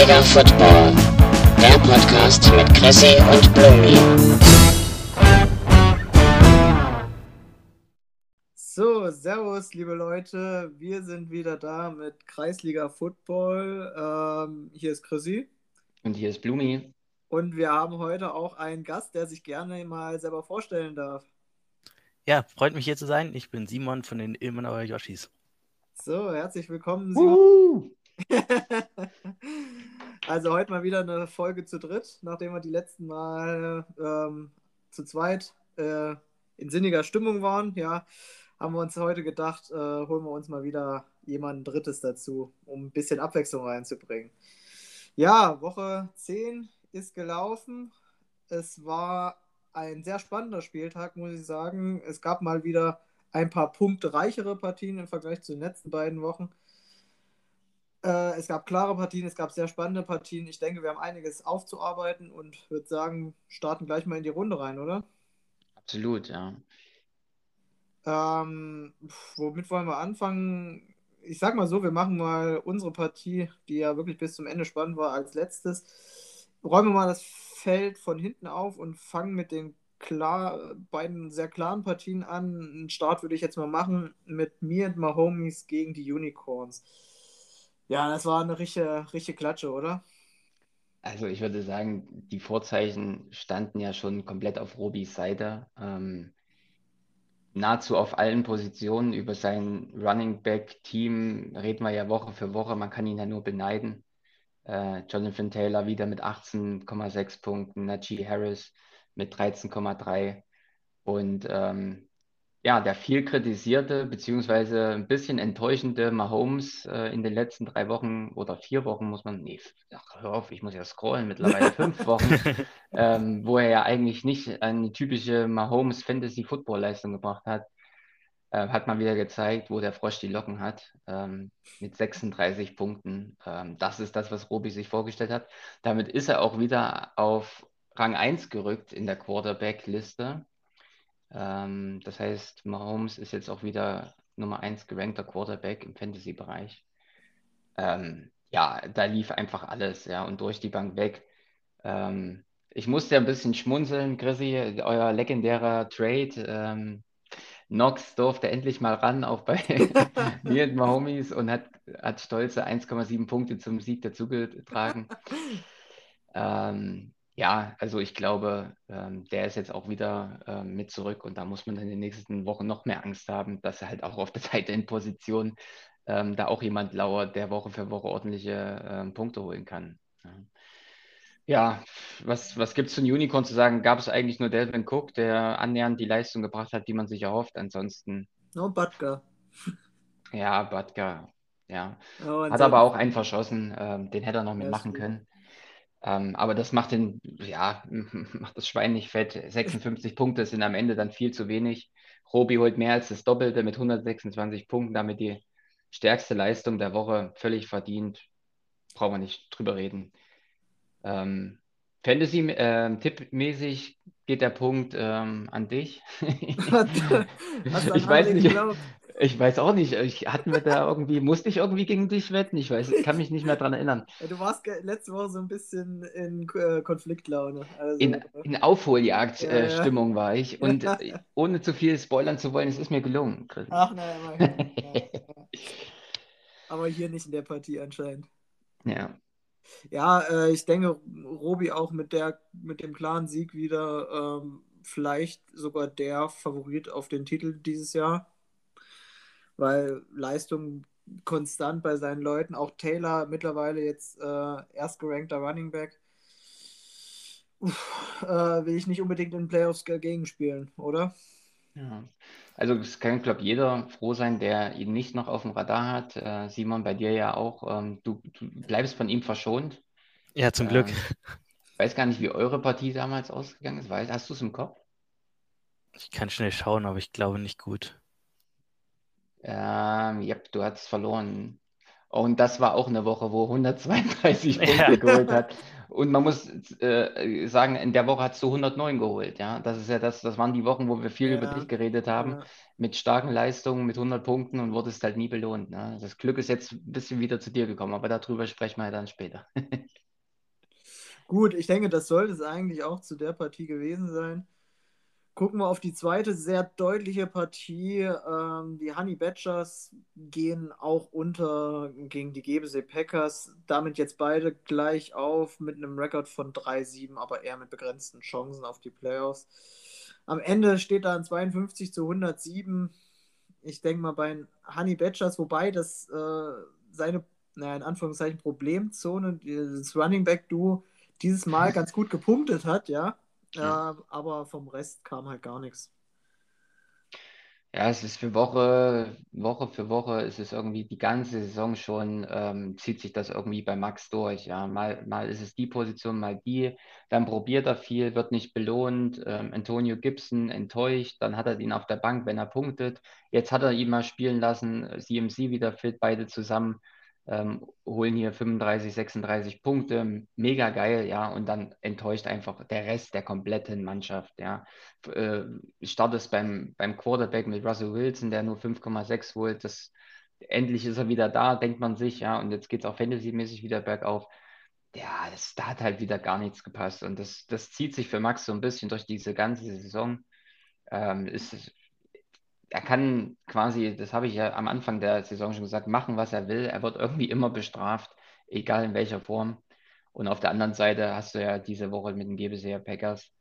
Kreisliga Football, der Podcast mit Chrissy und Blumi. So, Servus, liebe Leute. Wir sind wieder da mit Kreisliga Football. Ähm, hier ist Chrissy. Und hier ist Blumi. Und wir haben heute auch einen Gast, der sich gerne mal selber vorstellen darf. Ja, freut mich hier zu sein. Ich bin Simon von den Ilmenauer Yoshis. So, herzlich willkommen, Simon. also heute mal wieder eine Folge zu dritt, nachdem wir die letzten Mal ähm, zu zweit äh, in sinniger Stimmung waren. Ja, haben wir uns heute gedacht, äh, holen wir uns mal wieder jemanden Drittes dazu, um ein bisschen Abwechslung reinzubringen. Ja, Woche 10 ist gelaufen. Es war ein sehr spannender Spieltag, muss ich sagen. Es gab mal wieder ein paar punktreichere Partien im Vergleich zu den letzten beiden Wochen. Äh, es gab klare Partien, es gab sehr spannende Partien. Ich denke, wir haben einiges aufzuarbeiten und würde sagen, starten gleich mal in die Runde rein, oder? Absolut, ja. Ähm, womit wollen wir anfangen? Ich sag mal so, wir machen mal unsere Partie, die ja wirklich bis zum Ende spannend war, als letztes. Räumen wir mal das Feld von hinten auf und fangen mit den klar, beiden sehr klaren Partien an. Einen Start würde ich jetzt mal machen mit mir und my Homies gegen die Unicorns. Ja, das war eine richtige, richtige Klatsche, oder? Also ich würde sagen, die Vorzeichen standen ja schon komplett auf Robis Seite. Ähm, nahezu auf allen Positionen über sein Running Back Team reden wir ja Woche für Woche. Man kann ihn ja nur beneiden. Äh, Jonathan Taylor wieder mit 18,6 Punkten, Najee Harris mit 13,3 und ähm, ja, der viel kritisierte beziehungsweise ein bisschen enttäuschende Mahomes äh, in den letzten drei Wochen oder vier Wochen muss man, nee, ach, hör auf, ich muss ja scrollen, mittlerweile fünf Wochen, ähm, wo er ja eigentlich nicht eine typische Mahomes Fantasy Football Leistung gebracht hat, äh, hat man wieder gezeigt, wo der Frosch die Locken hat, ähm, mit 36 Punkten. Ähm, das ist das, was Robi sich vorgestellt hat. Damit ist er auch wieder auf Rang 1 gerückt in der Quarterback-Liste. Ähm, das heißt, Mahomes ist jetzt auch wieder Nummer 1 gerankter Quarterback im Fantasy-Bereich. Ähm, ja, da lief einfach alles, ja, und durch die Bank weg. Ähm, ich musste ein bisschen schmunzeln, Chrissy, euer legendärer Trade. Ähm, Knox durfte endlich mal ran, auch bei mir und Mahomies und hat, hat stolze 1,7 Punkte zum Sieg dazugetragen. ähm, ja, also ich glaube, ähm, der ist jetzt auch wieder ähm, mit zurück und da muss man in den nächsten Wochen noch mehr Angst haben, dass er halt auch auf der Seite in Position ähm, da auch jemand lauert, der Woche für Woche ordentliche ähm, Punkte holen kann. Ja. Ja, was, was gibt es zu Unicorn zu sagen? Gab es eigentlich nur Delvin Cook, der annähernd die Leistung gebracht hat, die man sich erhofft? Ansonsten. No, Butker. Ja, Butker. Ja. Oh, hat aber auch einen verschossen. Ähm, den hätte er noch mitmachen können. Ähm, aber das macht den, ja, macht das Schwein nicht fett. 56 Punkte sind am Ende dann viel zu wenig. Robi holt mehr als das Doppelte mit 126 Punkten, damit die stärkste Leistung der Woche völlig verdient. Brauchen wir nicht drüber reden. Ähm, Fantasy-Tipp-mäßig äh, geht der Punkt ähm, an dich. ich weiß nicht. Ich weiß auch nicht. Ich, hatten wir da irgendwie, musste ich irgendwie gegen dich wetten? Ich weiß, ich kann mich nicht mehr daran erinnern. du warst letzte Woche so ein bisschen in äh, Konfliktlaune. Also, in, in Aufholjagd-Stimmung äh, ja, ja. war ich. Und ohne zu viel spoilern zu wollen, es ist mir gelungen. Ach nein, ja, Aber hier nicht in der Partie anscheinend. Ja. Ja, äh, ich denke, Robi auch mit, der, mit dem klaren Sieg wieder ähm, vielleicht sogar der Favorit auf den Titel dieses Jahr. Weil Leistung konstant bei seinen Leuten, auch Taylor mittlerweile jetzt äh, erstgerankter Running Back. Uff, äh, will ich nicht unbedingt in Playoffs dagegen spielen, oder? Ja. Also es kann, glaube ich, jeder froh sein, der ihn nicht noch auf dem Radar hat. Äh, Simon, bei dir ja auch. Ähm, du, du, bleibst von ihm verschont. Ja, zum Glück. Ich weiß gar nicht, wie eure Partie damals ausgegangen ist. Weißt, hast du es im Kopf? Ich kann schnell schauen, aber ich glaube nicht gut. Ähm, ja, du hast verloren. Und das war auch eine Woche, wo 132 Punkte ja. geholt hat. und man muss äh, sagen, in der Woche hast du 109 geholt. Ja, das ist ja das, das waren die Wochen, wo wir viel Ja. über dich geredet haben, Ja. mit starken Leistungen, mit 100 Punkten und wurdest halt nie belohnt. Ne? Das Glück ist jetzt ein bisschen wieder zu dir gekommen, aber darüber sprechen wir ja dann später. Gut, ich denke, das sollte es eigentlich auch zu der Partie gewesen sein. Gucken wir auf die zweite sehr deutliche Partie. Ähm, die Honey Badgers gehen auch unter gegen die GBC Packers. Damit jetzt beide gleich auf mit einem Rekord von 3-7, aber eher mit begrenzten Chancen auf die Playoffs. Am Ende steht da ein 52 zu 107. Ich denke mal bei den Honey Badgers, wobei das äh, seine, naja, in Anführungszeichen Problemzone, dieses Running Back Duo, dieses Mal ganz gut gepunktet hat, ja. Ja. Äh, aber vom Rest kam halt gar nichts. Ja, es ist für Woche, Woche für Woche ist es irgendwie die ganze Saison schon, ähm, zieht sich das irgendwie bei Max durch. Ja, mal, mal ist es die Position, mal die. Dann probiert er viel, wird nicht belohnt. Ähm, Antonio Gibson enttäuscht, dann hat er ihn auf der Bank, wenn er punktet. Jetzt hat er ihn mal spielen lassen, CMC wieder fit, beide zusammen ähm, holen hier 35, 36 Punkte, mega geil, ja, und dann enttäuscht einfach der Rest der kompletten Mannschaft, ja. Äh, startest beim, beim Quarterback mit Russell Wilson, der nur 5,6 holt, das, endlich ist er wieder da, denkt man sich, ja, und jetzt geht es auch fantasymäßig wieder bergauf. Ja, das, da hat halt wieder gar nichts gepasst und das, das zieht sich für Max so ein bisschen durch diese ganze Saison. Ähm, ist, er kann quasi, das habe ich ja am Anfang der Saison schon gesagt, machen, was er will. Er wird irgendwie immer bestraft, egal in welcher Form. Und auf der anderen Seite hast du ja diese Woche mit den Gebeseer Packers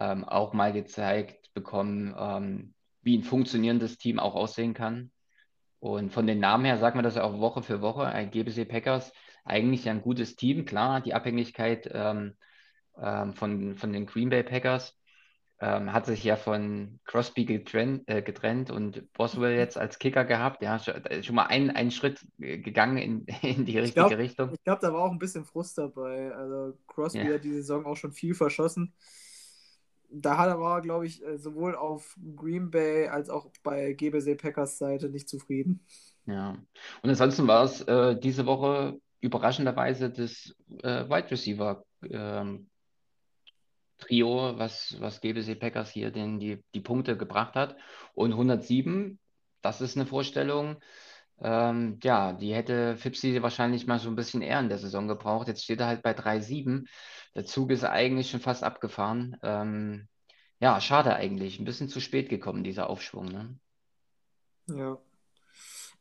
ähm, auch mal gezeigt bekommen, ähm, wie ein funktionierendes Team auch aussehen kann. Und von den Namen her sagt man das ja auch Woche für Woche. Ein GBC Packers, eigentlich ein gutes Team, klar, die Abhängigkeit ähm, ähm, von, von den Green Bay Packers ähm, hat sich ja von Crosby getrennt, äh, getrennt und Boswell jetzt als Kicker gehabt. Ja, schon, schon mal einen, einen Schritt gegangen in, in die richtige glaub, Richtung. Ich glaube, da war auch ein bisschen Frust dabei. Also Crosby Ja. hat die Saison auch schon viel verschossen. Da hat er war, glaube ich, äh, sowohl auf Green Bay als auch bei GBC Packers Seite nicht zufrieden. Ja. Und ansonsten war es äh, diese Woche überraschenderweise das äh, Wide Receiver ähm, Trio, was, was GBC Packers hier den, die, die Punkte gebracht hat. Und 107, das ist eine Vorstellung. Ähm, ja, die hätte Fipsi wahrscheinlich mal so ein bisschen eher in der Saison gebraucht. Jetzt steht er halt bei 3,7. Der Zug ist eigentlich schon fast abgefahren. Ähm, ja, schade eigentlich. Ein bisschen zu spät gekommen, dieser Aufschwung. Ne? Ja.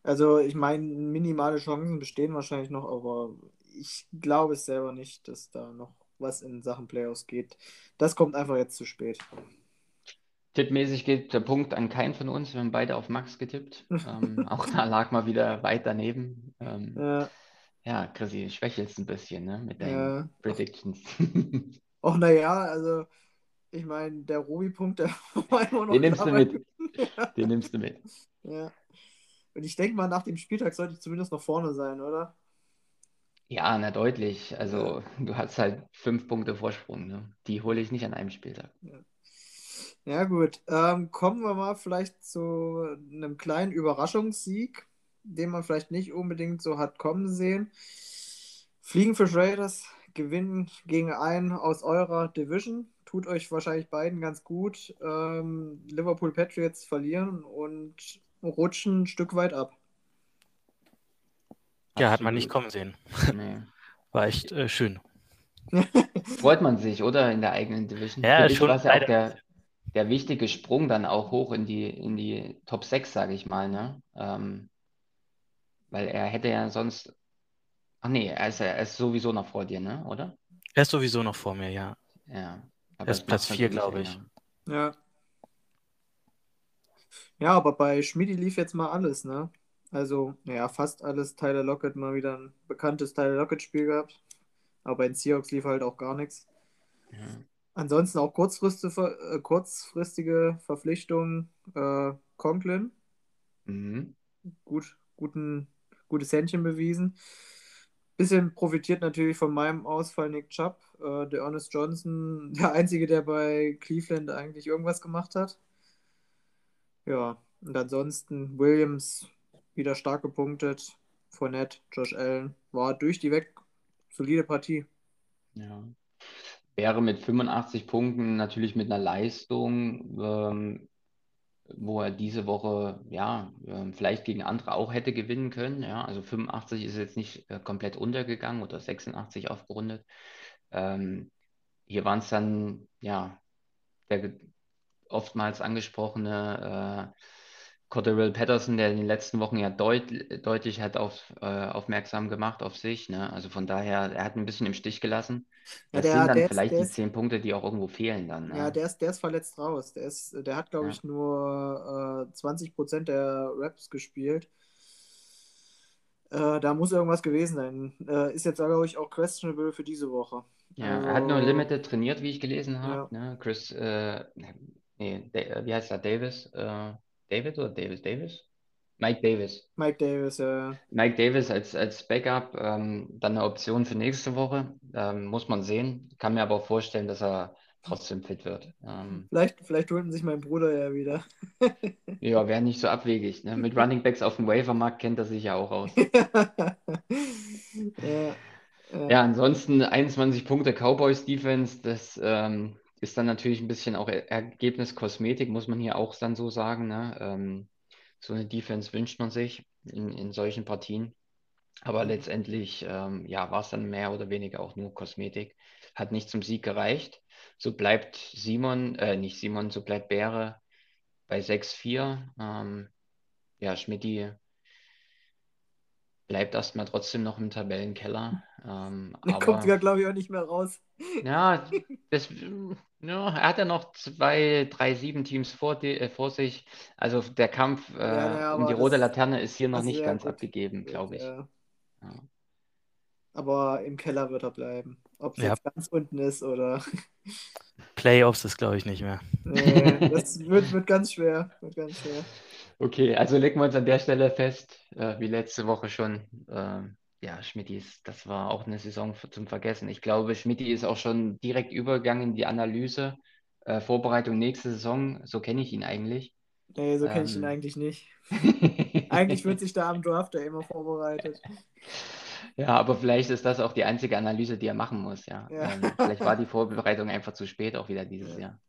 Also, ich meine, minimale Chancen bestehen wahrscheinlich noch, aber ich glaube es selber nicht, dass da noch was in Sachen Playoffs geht. Das kommt einfach jetzt zu spät. Tippmäßig geht der Punkt an keinen von uns. Wir haben beide auf Max getippt. Ähm, auch da lag mal wieder weit daneben. Ähm, Ja, ja, Chrissy, schwächelst ein bisschen ne, mit deinen ja. Predictions. Och, naja, also, ich meine, der Robi-Punkt, der war immer noch Den nimmst du mit. Den nimmst du mit. Ja. Und ich denke mal, nach dem Spieltag sollte ich zumindest noch vorne sein, oder? Ja, na deutlich. Also du hast halt fünf Punkte Vorsprung. Ne? Die hole ich nicht an einem Spieltag. Ja, gut. Ähm, kommen wir mal vielleicht zu einem kleinen Überraschungssieg, den man vielleicht nicht unbedingt so hat kommen sehen. Fliegenfisch Raiders gewinnen gegen einen aus eurer Division. Tut euch wahrscheinlich beiden ganz gut. Ähm, Liverpool Patriots verlieren und rutschen ein Stück weit ab. Ja, hat man nicht kommen sehen. Nee. War echt äh, schön. Freut man sich, oder? In der eigenen Division. Ja, Für dich schon war ja auch der, der wichtige Sprung dann auch hoch in die, in die Top 6, sage ich mal. Ne? Ähm, weil er hätte ja sonst. Ach nee, er ist, er ist sowieso noch vor dir, ne? oder? Er ist sowieso noch vor mir, ja. Ja. Er ist Platz macht's vier, natürlich glaube ich. Ja. Ja, aber bei Schmidi lief jetzt mal alles, ne? Also, ja, fast alles. Tyler Lockett mal wieder ein bekanntes Tyler Lockett-Spiel gehabt. Aber bei den Seahawks lief halt auch gar nichts. Ja. Ansonsten auch kurzfristige, äh, kurzfristige Verpflichtungen. Äh, Conklin, Mhm. gut, guten, gutes Händchen bewiesen. Bisschen profitiert natürlich von meinem Ausfall Nick Chubb. Äh, der Ernest Johnson, der Einzige, der bei Cleveland eigentlich irgendwas gemacht hat. Ja, und ansonsten Williams wieder stark gepunktet. Fournette, Josh Allen, war durch die weg solide Partie. Ja. Wäre mit 85 Punkten natürlich mit einer Leistung, ähm, wo er diese Woche ja ähm, vielleicht gegen andere auch hätte gewinnen können. Ja, also 85 ist jetzt nicht äh, komplett untergegangen oder 86 aufgerundet. Ähm, hier waren es dann ja der oftmals angesprochene äh, Cordell Patterson, der in den letzten Wochen ja deut deutlich hat auf, äh, aufmerksam gemacht auf sich. Ne? Also von daher, er hat ein bisschen im Stich gelassen. Ja, Das der- sind dann der ist- vielleicht der die ist- zehn Punkte, die auch irgendwo fehlen dann. Ne? Ja, der ist, der ist verletzt raus. Der, ist, der hat, glaube Ja. ich, nur äh, 20% der Raps gespielt. Äh, da muss irgendwas gewesen sein. Äh, ist jetzt, glaube ich, auch questionable für diese Woche. Ja, er hat nur Also- Limited trainiert, wie ich gelesen habe. Ne? Chris, äh, nee, äh, wie heißt er? Davis? David oder Davis? Davis? Mike Davis. Mike Davis, äh, Mike Davis als, als Backup, ähm, dann eine Option für nächste Woche. Ähm, muss man sehen. Kann mir aber auch vorstellen, dass er trotzdem fit wird. Ähm, vielleicht, vielleicht holt sich mein Bruder ja wieder. ja, wäre nicht so abwegig. Ne? Mit Running Backs auf dem Waivermarkt kennt er sich ja auch aus. ja, ja. Ja, ansonsten 21 Punkte Cowboys Defense, das ähm, ist dann natürlich ein bisschen auch Er- Ergebniskosmetik, muss man hier auch dann so sagen. Ne? Ähm, so eine Defense wünscht man sich in, in solchen Partien. Aber letztendlich ähm, ja, war es dann mehr oder weniger auch nur Kosmetik. Hat nicht zum Sieg gereicht. So bleibt Simon, äh, nicht Simon, so bleibt Bäre bei 6-4. Ähm, ja, Schmidti bleibt erstmal trotzdem noch im Tabellenkeller. Ähm, Der aber kommt ja, glaube ich, auch nicht mehr raus. ja, das, ja, er hat ja noch zwei, drei, sieben Teams vor, die, äh, vor sich. Also der Kampf äh, ja, um die rote das- Laterne ist hier noch nicht ja, ganz gut. abgegeben, glaube ich. Ja. Ja. Aber im Keller wird er bleiben. Ob es Ja. jetzt ganz unten ist oder. Playoffs ist, glaube ich, nicht mehr. Nee, das wird, wird ganz schwer. Wird ganz schwer. Okay, also legen wir uns an der Stelle fest, äh, wie letzte Woche schon. ähm, ja, Schmidtis, das war auch eine Saison für, zum Vergessen. Ich glaube, Schmidti ist auch schon direkt übergegangen in die Analyse. Äh, Vorbereitung nächste Saison, so kenne ich ihn eigentlich. Nee, so kenne ich ihn Ähm. eigentlich nicht. Eigentlich wird sich da am Draft ja immer vorbereitet. Ja, aber vielleicht ist das auch die einzige Analyse, die er machen muss, ja. Ja. Ähm, vielleicht war die Vorbereitung einfach zu spät auch wieder dieses Ja. Jahr.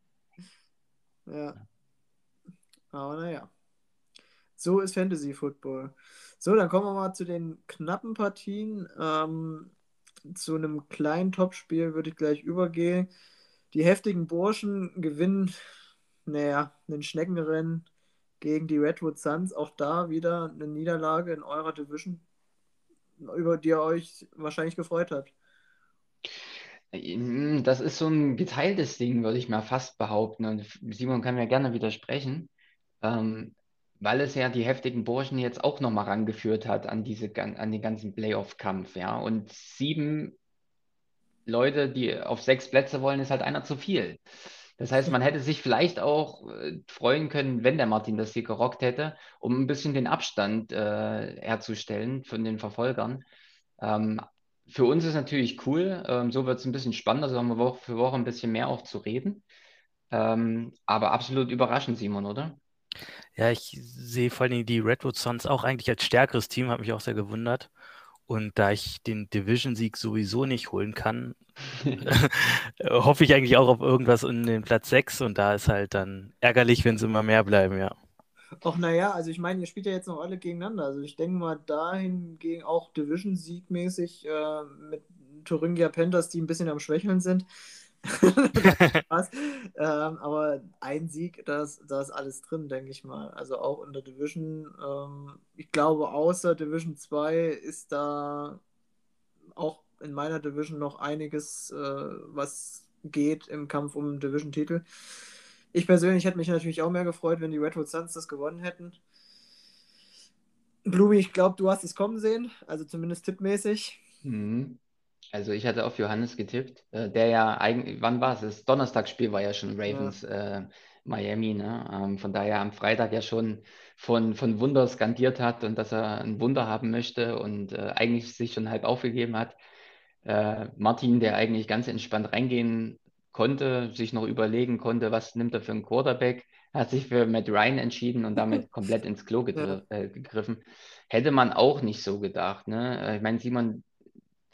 Ja. Aber naja. So ist Fantasy Football. So, dann kommen wir mal zu den knappen Partien. Ähm, zu einem kleinen Topspiel würde ich gleich übergehen. Die heftigen Burschen gewinnen, naja, einen Schneckenrennen gegen die Redwood Suns. Auch da wieder eine Niederlage in eurer Division, über die ihr euch wahrscheinlich gefreut habt. Ähm, Das ist so ein geteiltes Ding, würde ich mal fast behaupten. Und Simon kann mir gerne widersprechen, ähm, weil es ja die heftigen Burschen jetzt auch nochmal rangeführt hat an diese, an den ganzen Playoff-Kampf, ja. Und sieben Leute, die auf sechs Plätze wollen, ist halt einer zu viel. Das heißt, man hätte sich vielleicht auch äh, freuen können, wenn der Martin das hier gerockt hätte, um ein bisschen den Abstand äh, herzustellen von den Verfolgern. Ähm, für uns ist natürlich cool, ähm, so wird es ein bisschen spannender, so haben wir Woche für Woche ein bisschen mehr auch zu reden. Ähm, aber absolut überraschend, Simon, oder? Ja, ich sehe vor allem die Redwood Suns auch eigentlich als stärkeres Team, hat mich auch sehr gewundert. Und da ich den Division-Sieg sowieso nicht holen kann, hoffe ich eigentlich auch auf irgendwas in den Platz 6 und da ist halt dann ärgerlich, wenn es immer mehr bleiben, ja. Auch naja, also ich meine, ihr spielt ja jetzt noch alle gegeneinander. Also ich denke mal dahingegen auch Division-Siegmäßig äh, mit Thuringia Panthers, die ein bisschen am Schwächeln sind. Ähm, aber ein Sieg, da ist, alles drin, denke ich mal. Also auch in der Division. Ähm, ich glaube, außer Division 2 ist da auch in meiner Division noch einiges, äh, was geht im Kampf um Division-Titel. Ich persönlich hätte mich natürlich auch mehr gefreut, wenn die Redwood Suns das gewonnen hätten. Blumi, ich glaube, du hast es kommen sehen, also zumindest tippmäßig. Mhm. Also ich hatte auf Johannes getippt, äh, der ja eigentlich, wann war es? Das Donnerstagsspiel war ja schon Ravens äh, Miami, ne? Ähm, von daher am Freitag ja schon von, von Wunder skandiert hat und dass er ein Wunder haben möchte und äh, eigentlich sich schon halb aufgegeben hat. Äh, Martin, der eigentlich ganz entspannt reingehen konnte, sich noch überlegen konnte, was nimmt er für einen Quarterback, hat sich für Matt Ryan entschieden und damit komplett ins Klo gegr äh, gegriffen. Hätte man auch nicht so gedacht, ne? Äh, Ich meine, Simon,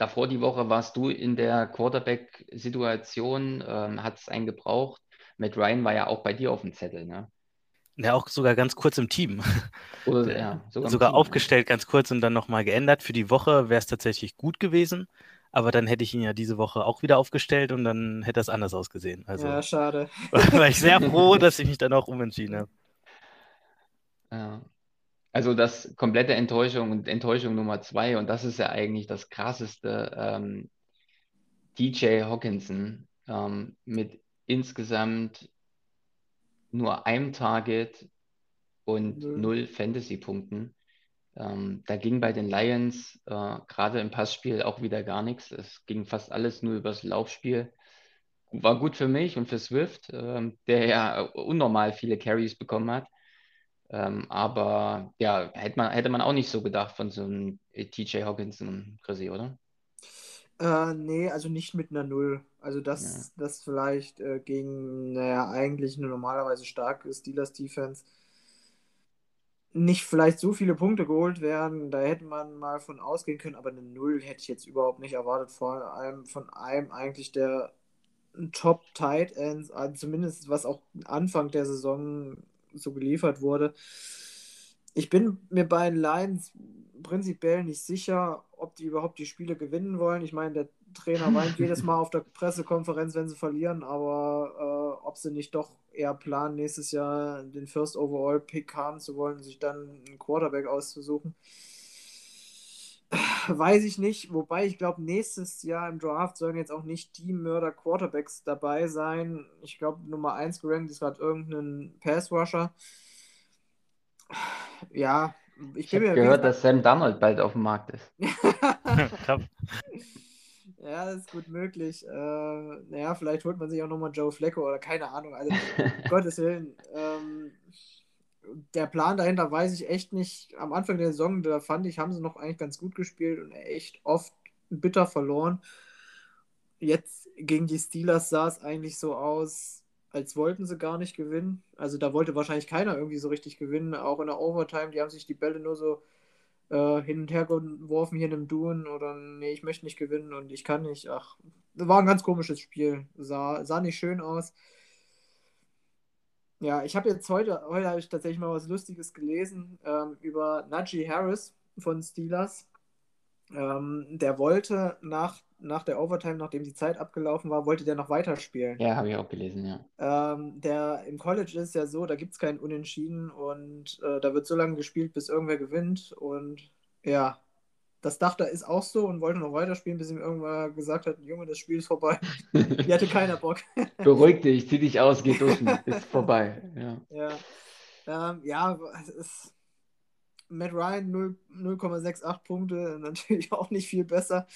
davor die Woche warst du in der Quarterback-Situation, ähm, hat es einen gebraucht. Matt Ryan war ja auch bei dir auf dem Zettel, ne? Ja, auch sogar ganz kurz im Team. Oder, ja, sogar, sogar Team, aufgestellt ganz kurz und dann nochmal geändert. Für die Woche wäre es tatsächlich gut gewesen, aber dann hätte ich ihn ja diese Woche auch wieder aufgestellt und dann hätte das anders ausgesehen. Also Ja, schade. war ich sehr froh, dass ich mich dann auch umentschieden habe. Ja. Also das komplette Enttäuschung und Enttäuschung Nummer zwei, und das ist ja eigentlich das krasseste, ähm, DJ Hawkinson ähm, mit insgesamt nur einem Target und Null. null Fantasy-Punkten. Ähm, da ging bei den Lions äh, gerade im Passspiel auch wieder gar nichts. Es ging fast alles nur übers Laufspiel. War gut für mich und für Swift, ähm, der ja unnormal viele Carries bekommen hat. Ähm, aber ja, hätte man, hätte man auch nicht so gedacht von so einem TJ Hawkinson, Chrissy, oder? Äh, nee, also nicht mit einer Null. Also das, das vielleicht äh, gegen, naja, eigentlich eine normalerweise starke Steelers Defense nicht vielleicht so viele Punkte geholt werden. Da hätte man mal von ausgehen können, aber eine Null hätte ich jetzt überhaupt nicht erwartet. Vor allem von einem eigentlich der Top Tight Ends, also zumindest was auch Anfang der Saison so geliefert wurde. Ich bin mir bei den Lions prinzipiell nicht sicher, ob die überhaupt die Spiele gewinnen wollen. Ich meine, der Trainer weint jedes Mal auf der Pressekonferenz, wenn sie verlieren, aber äh, ob sie nicht doch eher planen, nächstes Jahr den First Overall Pick haben zu wollen sich dann einen Quarterback auszusuchen, weiß ich nicht. Wobei ich glaube, nächstes Jahr im Draft sollen jetzt auch nicht die Mörder Quarterbacks dabei sein. Ich glaube, Nummer 1 gerankt ist gerade irgendein Pass Rusher. Ja, ich Ich habe mir gehört, dass Sam Darnold bald auf dem Markt ist. Ja, das ist gut möglich. Äh, naja, vielleicht holt man sich auch nochmal Joe Flacco oder keine Ahnung. Also, um Gottes Willen. Ähm, der Plan dahinter weiß ich echt nicht. Am Anfang der Saison, da fand ich, haben sie noch eigentlich ganz gut gespielt und echt oft bitter verloren. Jetzt gegen die Steelers sah es eigentlich so aus, als wollten sie gar nicht gewinnen. Also da wollte wahrscheinlich keiner irgendwie so richtig gewinnen. Auch in der Overtime, die haben sich die Bälle nur so äh, hin und her geworfen hier in einem Duen oder nee, ich möchte nicht gewinnen und ich kann nicht. Ach, war ein ganz komisches Spiel. Sah, sah nicht schön aus. Ja, ich habe jetzt heute, heute habe ich tatsächlich mal was Lustiges gelesen ähm, über Najee Harris von Steelers. Ähm, der wollte nach, nach der Overtime, nachdem die Zeit abgelaufen war, wollte der noch weiterspielen. Ja, habe ich auch gelesen, ja. Ähm, der im College ist ja so, da gibt es keinen Unentschieden und äh, da wird so lange gespielt, bis irgendwer gewinnt. Und ja, das dachte er ist auch so und wollte noch weiterspielen, bis ihm irgendwann gesagt hat, Junge, das Spiel ist vorbei. Die hatte keiner Bock. Beruhig dich, zieh dich aus, geh duschen, ist vorbei. Ja. Ja, ähm, ja es ist Matt Ryan 0 0,68 Punkte, natürlich auch nicht viel besser.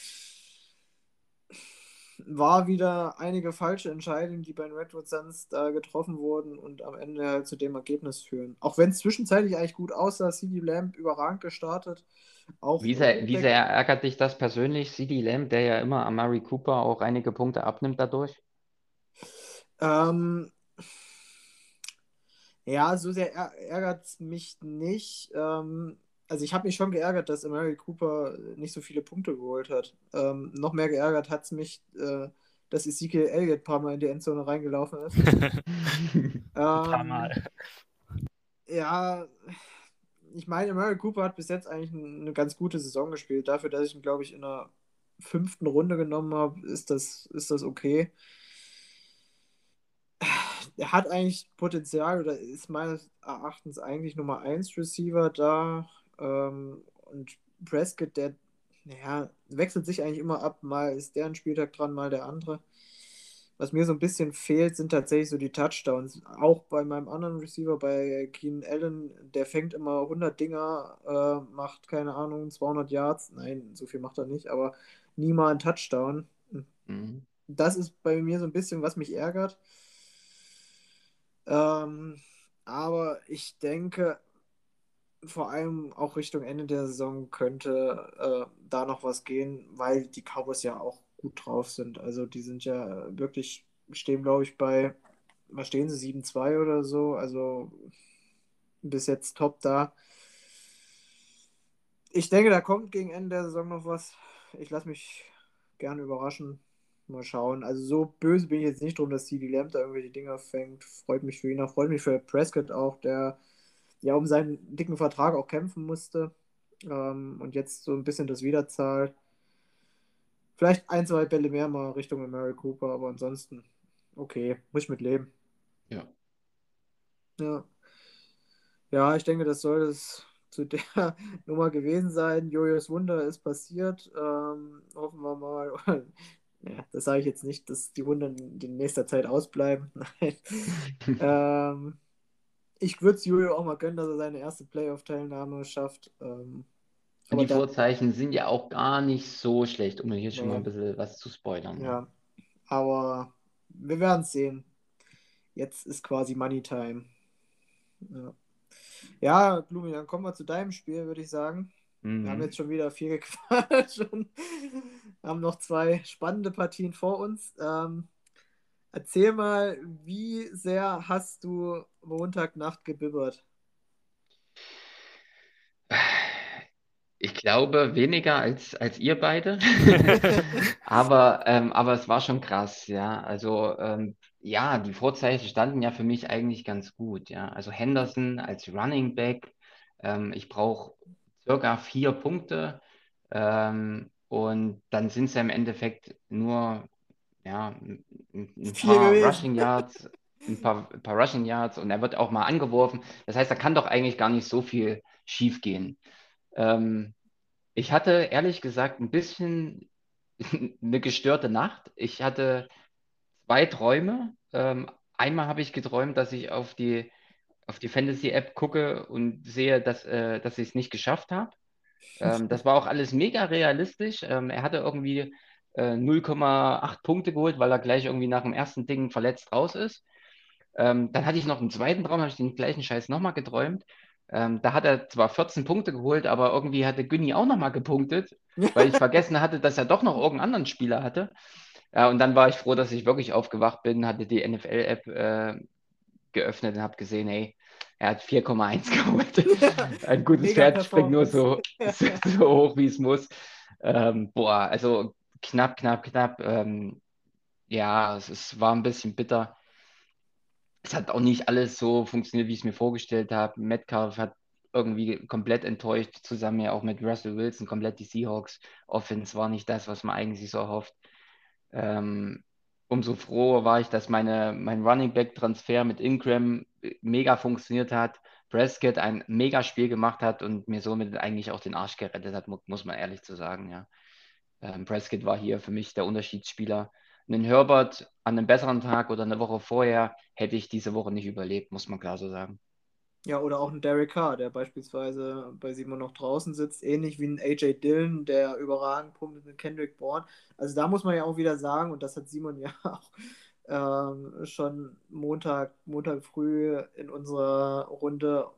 War wieder einige falsche Entscheidungen, die bei den Redwood Suns da getroffen wurden und am Ende zu dem Ergebnis führen. Auch wenn es zwischenzeitlich eigentlich gut aussah, CD Lamb überragend gestartet. Auch Wie sehr, wie sehr ärgert dich das persönlich, CD Lamb, der ja immer am Murray Cooper auch einige Punkte abnimmt dadurch? Ähm, ja, so sehr ärgert es mich nicht. Ähm, also ich habe mich schon geärgert, dass Mary Cooper nicht so viele Punkte geholt hat. Ähm, noch mehr geärgert hat es mich, äh, dass Ezekiel Elliott ein paar Mal in die Endzone reingelaufen ist. Ein paar Ähm, Mal. ja, ich meine, Mary Cooper hat bis jetzt eigentlich eine ganz gute Saison gespielt. Dafür, dass ich ihn, glaube ich, in der fünften Runde genommen habe, ist das, ist das okay. Er hat eigentlich Potenzial oder ist meines Erachtens eigentlich Nummer 1 Receiver da. Ähm, und Prescott, der ja, wechselt sich eigentlich immer ab. Mal ist der ein Spieltag dran, mal der andere. Was mir so ein bisschen fehlt, sind tatsächlich so die Touchdowns. Auch bei meinem anderen Receiver, bei Keenan Allen, der fängt immer 100 Dinger, äh, macht keine Ahnung, 200 Yards. Nein, so viel macht er nicht, aber nie mal einen Touchdown. Mhm. Das ist bei mir so ein bisschen, was mich ärgert. Ähm, aber ich denke, vor allem auch Richtung Ende der Saison könnte äh, da noch was gehen, weil die Cowboys ja auch gut drauf sind. Also die sind ja wirklich, stehen glaube ich bei, was stehen sie, 7-2 oder so. Also bis jetzt top da. Ich denke, da kommt gegen Ende der Saison noch was. Ich lasse mich gerne überraschen. Mal schauen. Also so böse bin ich jetzt nicht drum, dass die Lamb da irgendwelche Dinger fängt. Freut mich für ihn auch. Freut mich für Prescott auch, der ja um seinen dicken Vertrag auch kämpfen musste. Ähm, und jetzt so ein bisschen das wiederzahlt. Vielleicht ein, zwei Bälle mehr mal Richtung Mary Cooper, aber ansonsten okay, muss ich mit leben. Ja. Ja. Ja, ich denke, das soll es zu der Nummer gewesen sein. Jojo's Wunder ist passiert. Ähm, hoffen wir mal. ja, das sage ich jetzt nicht, dass die Wunder in nächster Zeit ausbleiben. Nein. ähm, ich würde es Jojo auch mal gönnen, dass er seine erste Playoff-Teilnahme schafft. Ähm, und die Vorzeichen sind ja auch gar nicht so schlecht, um hier schon mal ein bisschen was zu spoilern. Ja, aber wir werden es sehen. Jetzt ist quasi Money Time. Ja. Ja, Blumi, dann kommen wir zu deinem Spiel, würde ich sagen. Mhm. Wir haben mhm. jetzt schon wieder viel gequatscht und haben noch zwei spannende Partien vor uns. Ähm, erzähl mal, wie sehr hast du Montagnacht gebibbert? Ich glaube weniger als, als ihr beide. aber, ähm, aber es war schon krass, ja. Also ähm, ja, die Vorzeichen standen ja für mich eigentlich ganz gut. Ja, also Henderson als Running Back. Ähm, ich brauche circa vier Punkte ähm, und dann sind es ja im Endeffekt nur ja, ein, ein paar Rushing Yards, ein paar, ein paar Rushing Yards und er wird auch mal angeworfen. Das heißt, da kann doch eigentlich gar nicht so viel schief gehen. Ähm, ich hatte ehrlich gesagt ein bisschen eine gestörte Nacht. Ich hatte zwei Träume. Ähm, einmal habe ich geträumt, dass ich auf die, auf die Fantasy-App gucke und sehe, dass, äh, dass ich es nicht geschafft habe. Ähm, das war auch alles mega realistisch. Ähm, er hatte irgendwie äh, 0,8 Punkte geholt, weil er gleich irgendwie nach dem ersten Ding verletzt raus ist. Ähm, dann hatte ich noch einen zweiten Traum, habe ich den gleichen Scheiß nochmal geträumt. Ähm, da hat er zwar 14 Punkte geholt, aber irgendwie hatte Günni auch nochmal gepunktet, weil ich vergessen hatte, dass er doch noch irgendeinen anderen Spieler hatte. Ja, und dann war ich froh, dass ich wirklich aufgewacht bin, hatte die NFL-App äh, geöffnet und habe gesehen, hey, er hat 4,1 geholt. Ein gutes Pferd springt nur so, so, so, hoch, wie es muss. Ähm, boah, also knapp, knapp, knapp. Ähm, ja, es, es, war ein bisschen bitter. Es hat auch nicht alles so funktioniert, wie ich es mir vorgestellt habe. Metcalf hat irgendwie komplett enttäuscht, zusammen ja auch mit Russell Wilson, komplett die Seahawks. Offense war nicht das, was man eigentlich so erhofft. Ähm, umso froher war ich, dass meine, mein Running Back Transfer mit Ingram mega funktioniert hat. Prescott ein mega Spiel gemacht hat und mir somit eigentlich auch den Arsch gerettet hat, muss man ehrlich zu sagen, ja. Ähm, Prescott war hier für mich der Unterschiedsspieler. Einen Herbert an einem besseren Tag oder eine Woche vorher hätte ich diese Woche nicht überlebt, muss man klar so sagen. Ja, oder auch ein Derek Carr, der beispielsweise bei Simon noch draußen sitzt, ähnlich wie ein AJ Dillon, der überragend punktet mit Kendrick Bourne. Also da muss man ja auch wieder sagen, und das hat Simon ja auch ähm, schon Montag, Montag früh in unserer Runde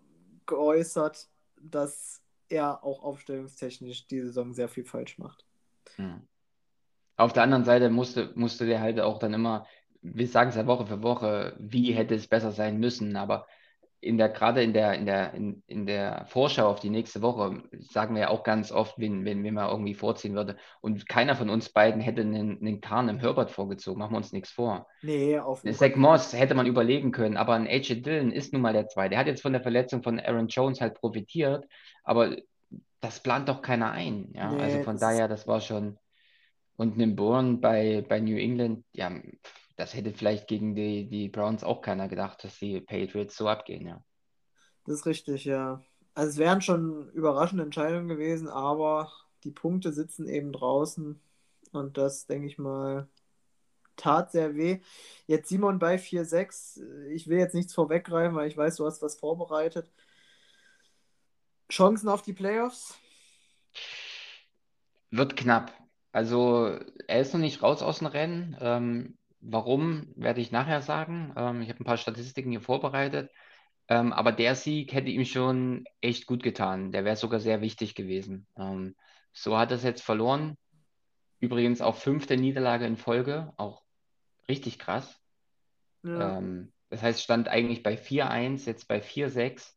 geäußert, dass er auch aufstellungstechnisch die Saison sehr viel falsch macht. Hm. Auf der anderen Seite musste, musste der halt auch dann immer, wir sagen es ja Woche für Woche, wie hätte es besser sein müssen, aber in der, gerade in der, in der, in, in der Vorschau auf die nächste Woche sagen wir ja auch ganz oft, wenn, wenn, wenn man irgendwie vorziehen würde. Und keiner von uns beiden hätte einen, einen Kahn im Herbert vorgezogen, machen wir uns nichts vor. Nee, auf Zach Moss hätte man überlegen können, aber ein AJ Dillon ist nun mal der Zweite. Der hat jetzt von der Verletzung von Aaron Jones halt profitiert, aber das plant doch keiner ein. Ja? Nee, also von daher, das war schon. Und Bourne bei, bei New England, ja, das hätte vielleicht gegen die, die Browns auch keiner gedacht, dass die Patriots so abgehen, ja. Das ist richtig, ja. Also es wären schon überraschende Entscheidungen gewesen, aber die Punkte sitzen eben draußen und das, denke ich mal, tat sehr weh. Jetzt Simon bei 4-6. Ich will jetzt nichts vorweggreifen, weil ich weiß, du hast was vorbereitet. Chancen auf die Playoffs? Wird knapp. Also er ist noch nicht raus aus dem Rennen. Ähm, Warum, werde ich nachher sagen. Ähm, ich habe ein paar Statistiken hier vorbereitet. Ähm, aber der Sieg hätte ihm schon echt gut getan. Der wäre sogar sehr wichtig gewesen. Ähm, so hat er es jetzt verloren. Übrigens auch fünfte Niederlage in Folge. Auch richtig krass. Ja. Ähm, das heißt, stand eigentlich bei 4-1, jetzt bei 4-6.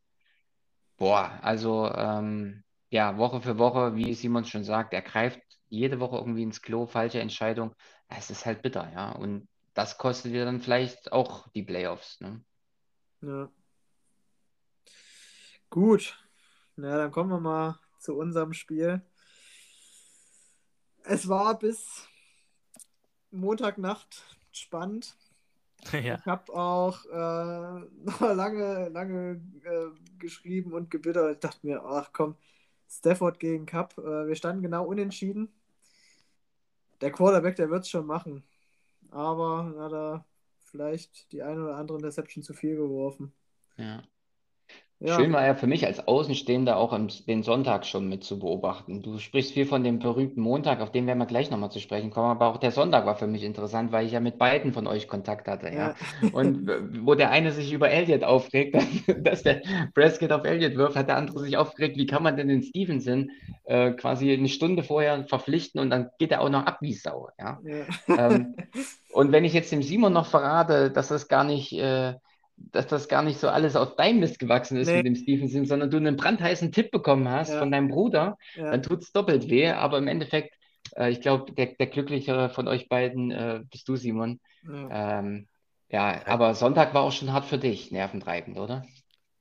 Boah, also ähm, ja, Woche für Woche, wie Simon schon sagt, er greift jede Woche irgendwie ins Klo, falsche Entscheidung. Es ist halt bitter, ja. Und das kostet dir dann vielleicht auch die Playoffs. Ne? Ja. Gut. Na, dann kommen wir mal zu unserem Spiel. Es war bis Montagnacht spannend. Ja. Ich habe auch äh, noch lange, lange äh, geschrieben und gebittert. Ich dachte mir, ach komm, Stafford gegen Cup. Äh, wir standen genau unentschieden. Der Quarterback, der wird es schon machen. Aber hat er vielleicht die eine oder andere Interception zu viel geworfen. Ja. Ja, Schön war ja für mich als Außenstehender auch den Sonntag schon mit zu beobachten. Du sprichst viel von dem berühmten Montag, auf den werden wir gleich nochmal zu sprechen kommen, aber auch der Sonntag war für mich interessant, weil ich ja mit beiden von euch Kontakt hatte, ja. ja. Und wo der eine sich über Elliott aufregt, dass der Prescott auf Elliott wirft, hat der andere sich aufgeregt, wie kann man denn den Stevenson äh, quasi eine Stunde vorher verpflichten und dann geht er auch noch ab wie Sau, ja. ja. Ähm, Und wenn ich jetzt dem Simon noch verrate, dass das gar nicht, äh, dass das gar nicht so alles aus deinem Mist gewachsen ist Nee. mit dem Stevenson, sondern du einen brandheißen Tipp bekommen hast Ja. von deinem Bruder, ja. dann tut es doppelt weh. Aber im Endeffekt, äh, ich glaube, der, der glücklichere von euch beiden äh, bist du, Simon. ja. Ähm, ja, aber Sonntag war auch schon hart für dich, nerventreibend, oder?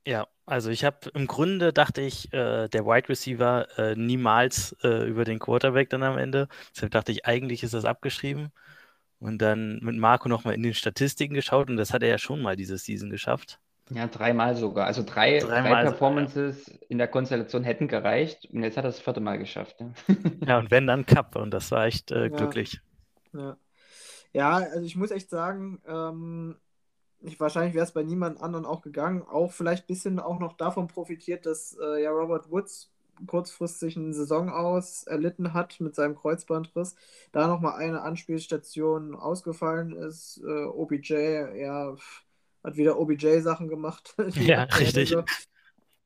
Ja, also ich habe im Grunde dachte ich, äh, der Wide Receiver äh, niemals äh, über den Quarterback dann am Ende. Deshalb dachte ich, eigentlich ist das abgeschrieben. Und dann mit Marco nochmal in den Statistiken geschaut und das hat er ja schon mal diese Season geschafft. Ja, dreimal sogar. Also drei, drei Dreimal sogar, ja. Performances in der Konstellation hätten gereicht. Und jetzt hat er das vierte Mal geschafft. Ja. Ja, und wenn dann Cup und das war echt äh, Ja. glücklich. Ja. ja, also ich muss echt sagen, ähm, ich, wahrscheinlich wäre es bei niemand anderen auch gegangen. Auch vielleicht ein bisschen auch noch davon profitiert, dass äh, ja Robert Woods kurzfristig eine Saison aus erlitten hat mit seinem Kreuzbandriss. Da nochmal eine Anspielstation ausgefallen ist. Äh, OBJ, ja, hat wieder OBJ-Sachen gemacht. Ja, richtig. Saison.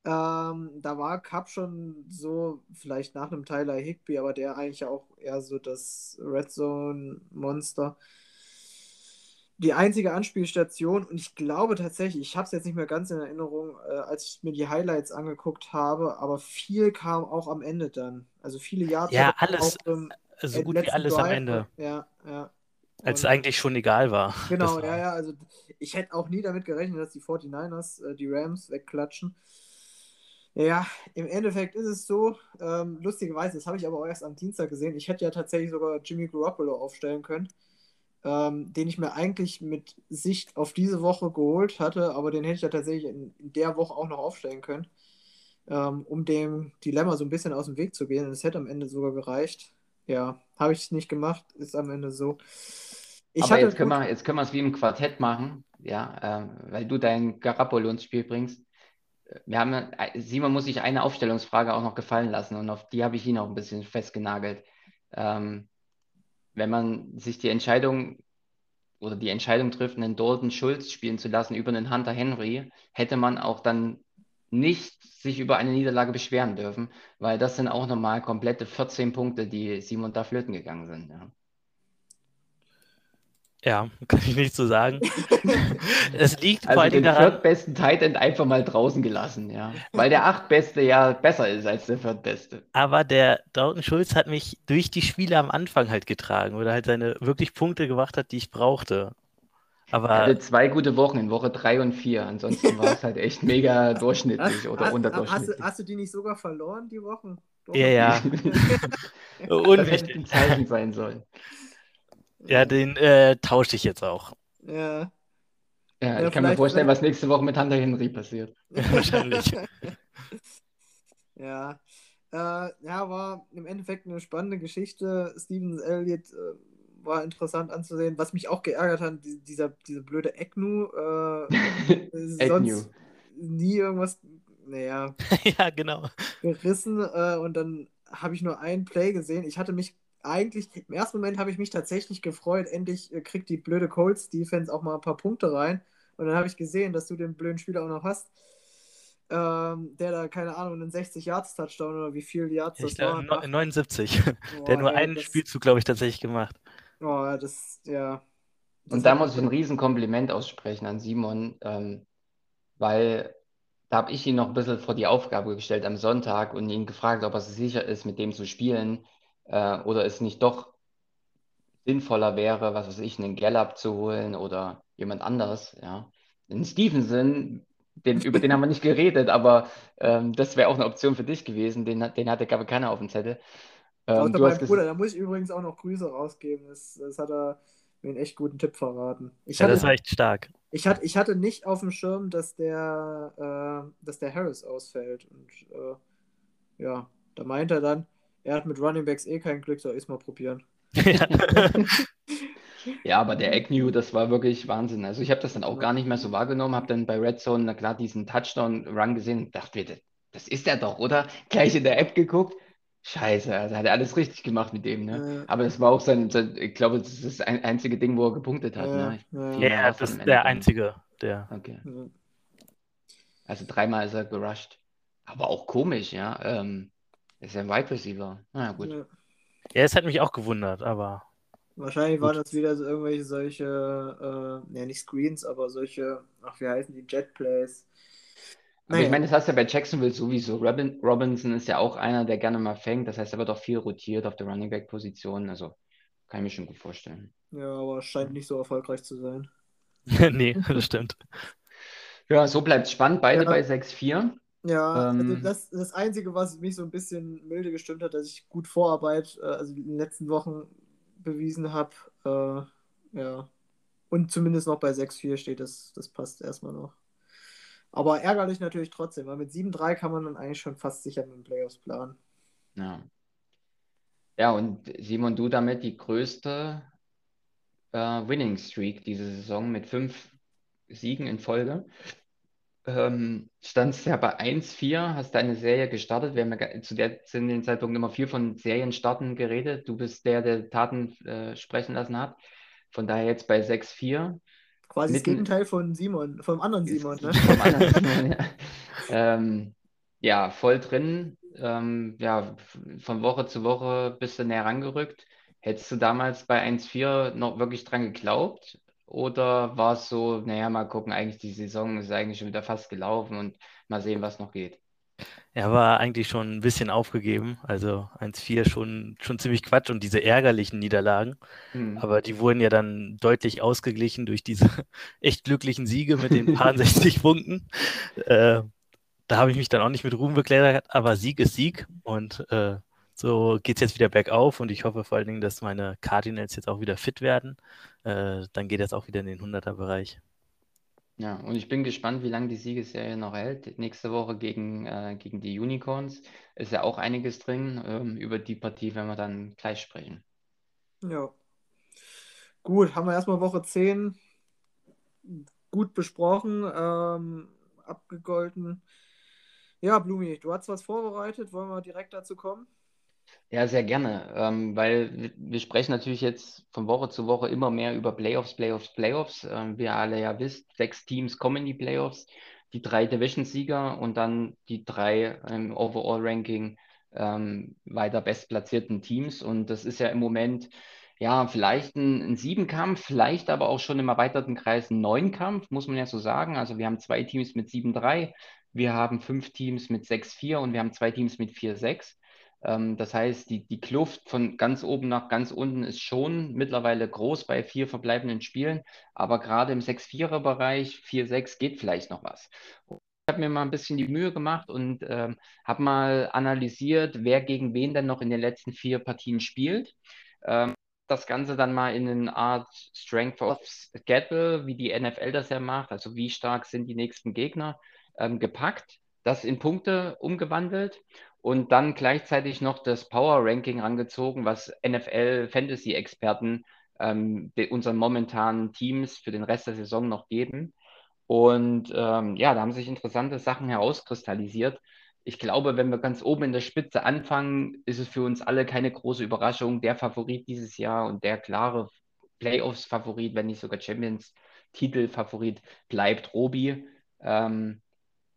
Ähm, da war Cup schon so, vielleicht nach einem Tyler Higby, aber der eigentlich auch eher so das Red Zone-Monster. Die einzige Anspielstation, und ich glaube tatsächlich, ich habe es jetzt nicht mehr ganz in Erinnerung, äh, als ich mir die Highlights angeguckt habe, aber viel kam auch am Ende dann. Also viele Yards Ja, alles, im so äh, gut wie alles am Drive. Ende, Ja, ja. als es Und- eigentlich schon egal war. Genau, Das ja, war- ja, also ich hätte auch nie damit gerechnet, dass die 49ers äh, die Rams wegklatschen. Ja, im Endeffekt ist es so, ähm, lustigerweise, das habe ich aber auch erst am Dienstag gesehen, ich hätte ja tatsächlich sogar Jimmy Garoppolo aufstellen können, ähm, den ich mir eigentlich mit Sicht auf diese Woche geholt hatte, aber den hätte ich ja tatsächlich in, in der Woche auch noch aufstellen können, ähm, um dem Dilemma so ein bisschen aus dem Weg zu gehen. Und es hätte am Ende sogar gereicht. Ja, habe ich nicht gemacht, ist am Ende so. Ich Aber jetzt können wir, jetzt können wir es wie im Quartett machen, ja, ähm, weil du dein Garapolo ins Spiel bringst. Wir haben, äh, Simon muss sich eine Aufstellungsfrage auch noch gefallen lassen und auf die habe ich ihn auch ein bisschen festgenagelt. Ähm, wenn man sich die Entscheidung oder die Entscheidung trifft, einen Dalton Schulz spielen zu lassen über einen Hunter Henry, hätte man auch dann nicht sich über eine Niederlage beschweren dürfen, weil das sind auch nochmal komplette 14 Punkte, die Simon da flöten gegangen sind. Ja. Ja, kann ich nicht so sagen. Es liegt vor Also allen den Dingen daran, viertbesten Tight End einfach mal draußen gelassen, ja. Weil der achtbeste ja besser ist als der viertbeste. aber der Dalton Schulz hat mich durch die Spiele am Anfang halt getragen, oder halt seine wirklich Punkte gemacht hat, die ich brauchte. Er Aber hatte zwei gute Wochen in Woche drei und vier. Ansonsten war es halt echt mega durchschnittlich oder hast, hast, unterdurchschnittlich. du, hast du die nicht sogar verloren, die Wochen? ja, ja, Das hätte ein Zeichen sein sollen. Ja, den äh, tausche ich jetzt auch. Ja, Ja, Ja, ich kann mir vorstellen, was nächste Woche mit Hunter Henry passiert. Wahrscheinlich. ja. Äh, ja, war im Endeffekt eine spannende Geschichte. Steven Elliott äh, war interessant anzusehen. Was mich auch geärgert hat, die, dieser, diese blöde Egnu. Äh, Agnew. sonst nie irgendwas, naja, ja, genau. gerissen. Äh, und dann habe ich nur ein Play gesehen. Ich hatte mich eigentlich, im ersten Moment habe ich mich tatsächlich gefreut, endlich äh, kriegt die blöde Colts Defense auch mal ein paar Punkte rein. Und dann habe ich gesehen, dass du den blöden Spieler auch noch hast. Ähm, der da, keine Ahnung, einen 60 Yards Touchdown oder wie viel Yards Ich das glaube, war. no- macht. 79. Boah, Der hat nur ey, einen das, Spielzug, glaube ich, tatsächlich gemacht. Oh, das, ja. Das Und da muss ich ein Riesenkompliment aussprechen an Simon, ähm, weil da habe ich ihn noch ein bisschen vor die Aufgabe gestellt am Sonntag und ihn gefragt, ob er sich sicher ist, mit dem zu spielen. Äh, oder es nicht doch sinnvoller wäre, was weiß ich, einen Gallup zu holen oder jemand anderes, ja. Den Stevenson, den, über den haben wir nicht geredet, aber ähm, das wäre auch eine Option für dich gewesen. Den, den hatte, glaube ich, keiner auf dem Zettel. Ähm, Außer meinem Bruder, da muss ich übrigens auch noch Grüße rausgeben. Das, das hat er mir einen echt guten Tipp verraten. Ich ja, hatte, das war echt stark. Ich hatte, ich hatte nicht auf dem Schirm, dass der, äh, dass der Harris ausfällt. Und äh, ja, da meint er dann, er hat mit Running Backs eh kein Glück, soll ich es mal probieren. Ja. ja, aber der Agnew, das war wirklich Wahnsinn. Also ich habe das dann auch gar nicht mehr so wahrgenommen, habe dann bei Red Zone, na klar, diesen Touchdown-Run gesehen und dachte mir, das ist er doch, oder? Gleich in der App geguckt. Scheiße, also hat er alles richtig gemacht mit dem, ne? Aber das war auch sein, sein, ich glaube, das ist das einzige Ding, wo er gepunktet hat, ja, ne? Ja, ja das ist der einzige, der. Okay. Also dreimal ist er gerusht. Aber auch komisch, ja. Ähm, ist ja ein Wide Receiver. Na ja, gut. Ja, es hat mich auch gewundert, aber. Wahrscheinlich waren das wieder so irgendwelche solche, äh, ja nicht Screens, aber solche, ach wie heißen die, Jetplays. Aber naja. ich meine, das hast du ja bei Jacksonville sowieso. Robin, Robinson ist ja auch einer, der gerne mal fängt. Das heißt, er wird auch viel rotiert auf der Running Back Position. Also kann ich mir schon gut vorstellen. Ja, aber scheint nicht so erfolgreich zu sein. nee, das stimmt. Ja, so bleibt es spannend. Beide ja. bei 6-4. Ja, ähm, also das, das Einzige, was mich so ein bisschen milde gestimmt hat, dass ich gut Vorarbeit, äh, also in den letzten Wochen bewiesen habe. Äh, ja. Und zumindest noch bei 6-4 steht, das, das passt erstmal noch. Aber ärgerlich natürlich trotzdem, weil mit 7-3 kann man dann eigentlich schon fast sicher mit dem Playoffs planen. Ja. Ja, und Simon, du damit die größte äh, Winning Streak diese Saison mit fünf Siegen in Folge. Ähm, standst ja bei 1-4, hast deine Serie gestartet. Wir haben ja zu, der, zu dem Zeitpunkt immer viel von Serienstarten geredet. Du bist der, der Taten äh, sprechen lassen hat. Von daher jetzt bei 6-4. Quasi das Gegenteil von Simon, vom anderen Simon, ne? Vom anderen Simon, ja. Ähm, ja, voll drin. Ähm, ja, von Woche zu Woche bist du näher rangerückt. Hättest du damals bei 1-4 noch wirklich dran geglaubt? Oder war es so, naja, mal gucken, eigentlich die Saison ist eigentlich schon wieder fast gelaufen und mal sehen, was noch geht? Er war eigentlich schon ein bisschen aufgegeben. Also 1-4 schon, schon ziemlich Quatsch und diese ärgerlichen Niederlagen. Mhm. Aber die wurden ja dann deutlich ausgeglichen durch diese echt glücklichen Siege mit den paar 60 Punkten. Äh, da habe ich mich dann auch nicht mit Ruhm bekleidet, aber Sieg ist Sieg und äh, so geht es jetzt wieder bergauf und ich hoffe vor allen Dingen, dass meine Cardinals jetzt auch wieder fit werden. Äh, dann geht das auch wieder in den 100er-Bereich. Ja, und ich bin gespannt, wie lange die Siegesserie noch hält. Nächste Woche gegen, äh, gegen die Unicorns ist ja auch einiges drin. Ähm, über die Partie werden wir dann gleich sprechen. Ja. Gut, haben wir erstmal Woche 10 gut besprochen, ähm, abgegolten. Ja, Blumi, du hast was vorbereitet. Wollen wir direkt dazu kommen? Ja, sehr gerne, ähm, weil wir sprechen natürlich jetzt von Woche zu Woche immer mehr über Playoffs, Playoffs, Playoffs. Ähm, wie ihr alle ja wisst, sechs Teams kommen in die Playoffs, die drei Division-Sieger und dann die drei im Overall-Ranking ähm, weiter bestplatzierten Teams. Und das ist ja im Moment ja vielleicht ein, ein Siebenkampf, vielleicht aber auch schon im erweiterten Kreis ein Neunkampf, muss man ja so sagen. Also wir haben zwei Teams mit 7-3, wir haben fünf Teams mit 6-4 und wir haben zwei Teams mit 4-6. Ähm, das heißt, die, die Kluft von ganz oben nach ganz unten ist schon mittlerweile groß bei vier verbleibenden Spielen, aber gerade im 6-4er-Bereich, 4-6 geht vielleicht noch was. Ich habe mir mal ein bisschen die Mühe gemacht und ähm, habe mal analysiert, wer gegen wen denn noch in den letzten vier Partien spielt. Ähm, das Ganze dann mal in eine Art Strength of Schedule, wie die NFL das ja macht, also wie stark sind die nächsten Gegner, ähm, gepackt, das in Punkte umgewandelt und dann gleichzeitig noch das Power Ranking rangezogen, was NFL Fantasy Experten ähm, unseren momentanen Teams für den Rest der Saison noch geben. Und ähm, ja, da haben sich interessante Sachen herauskristallisiert. Ich glaube, wenn wir ganz oben in der Spitze anfangen, ist es für uns alle keine große Überraschung. Der Favorit dieses Jahr und der klare Playoffs-Favorit, wenn nicht sogar Champions-Titel-Favorit, bleibt Robi. Ähm,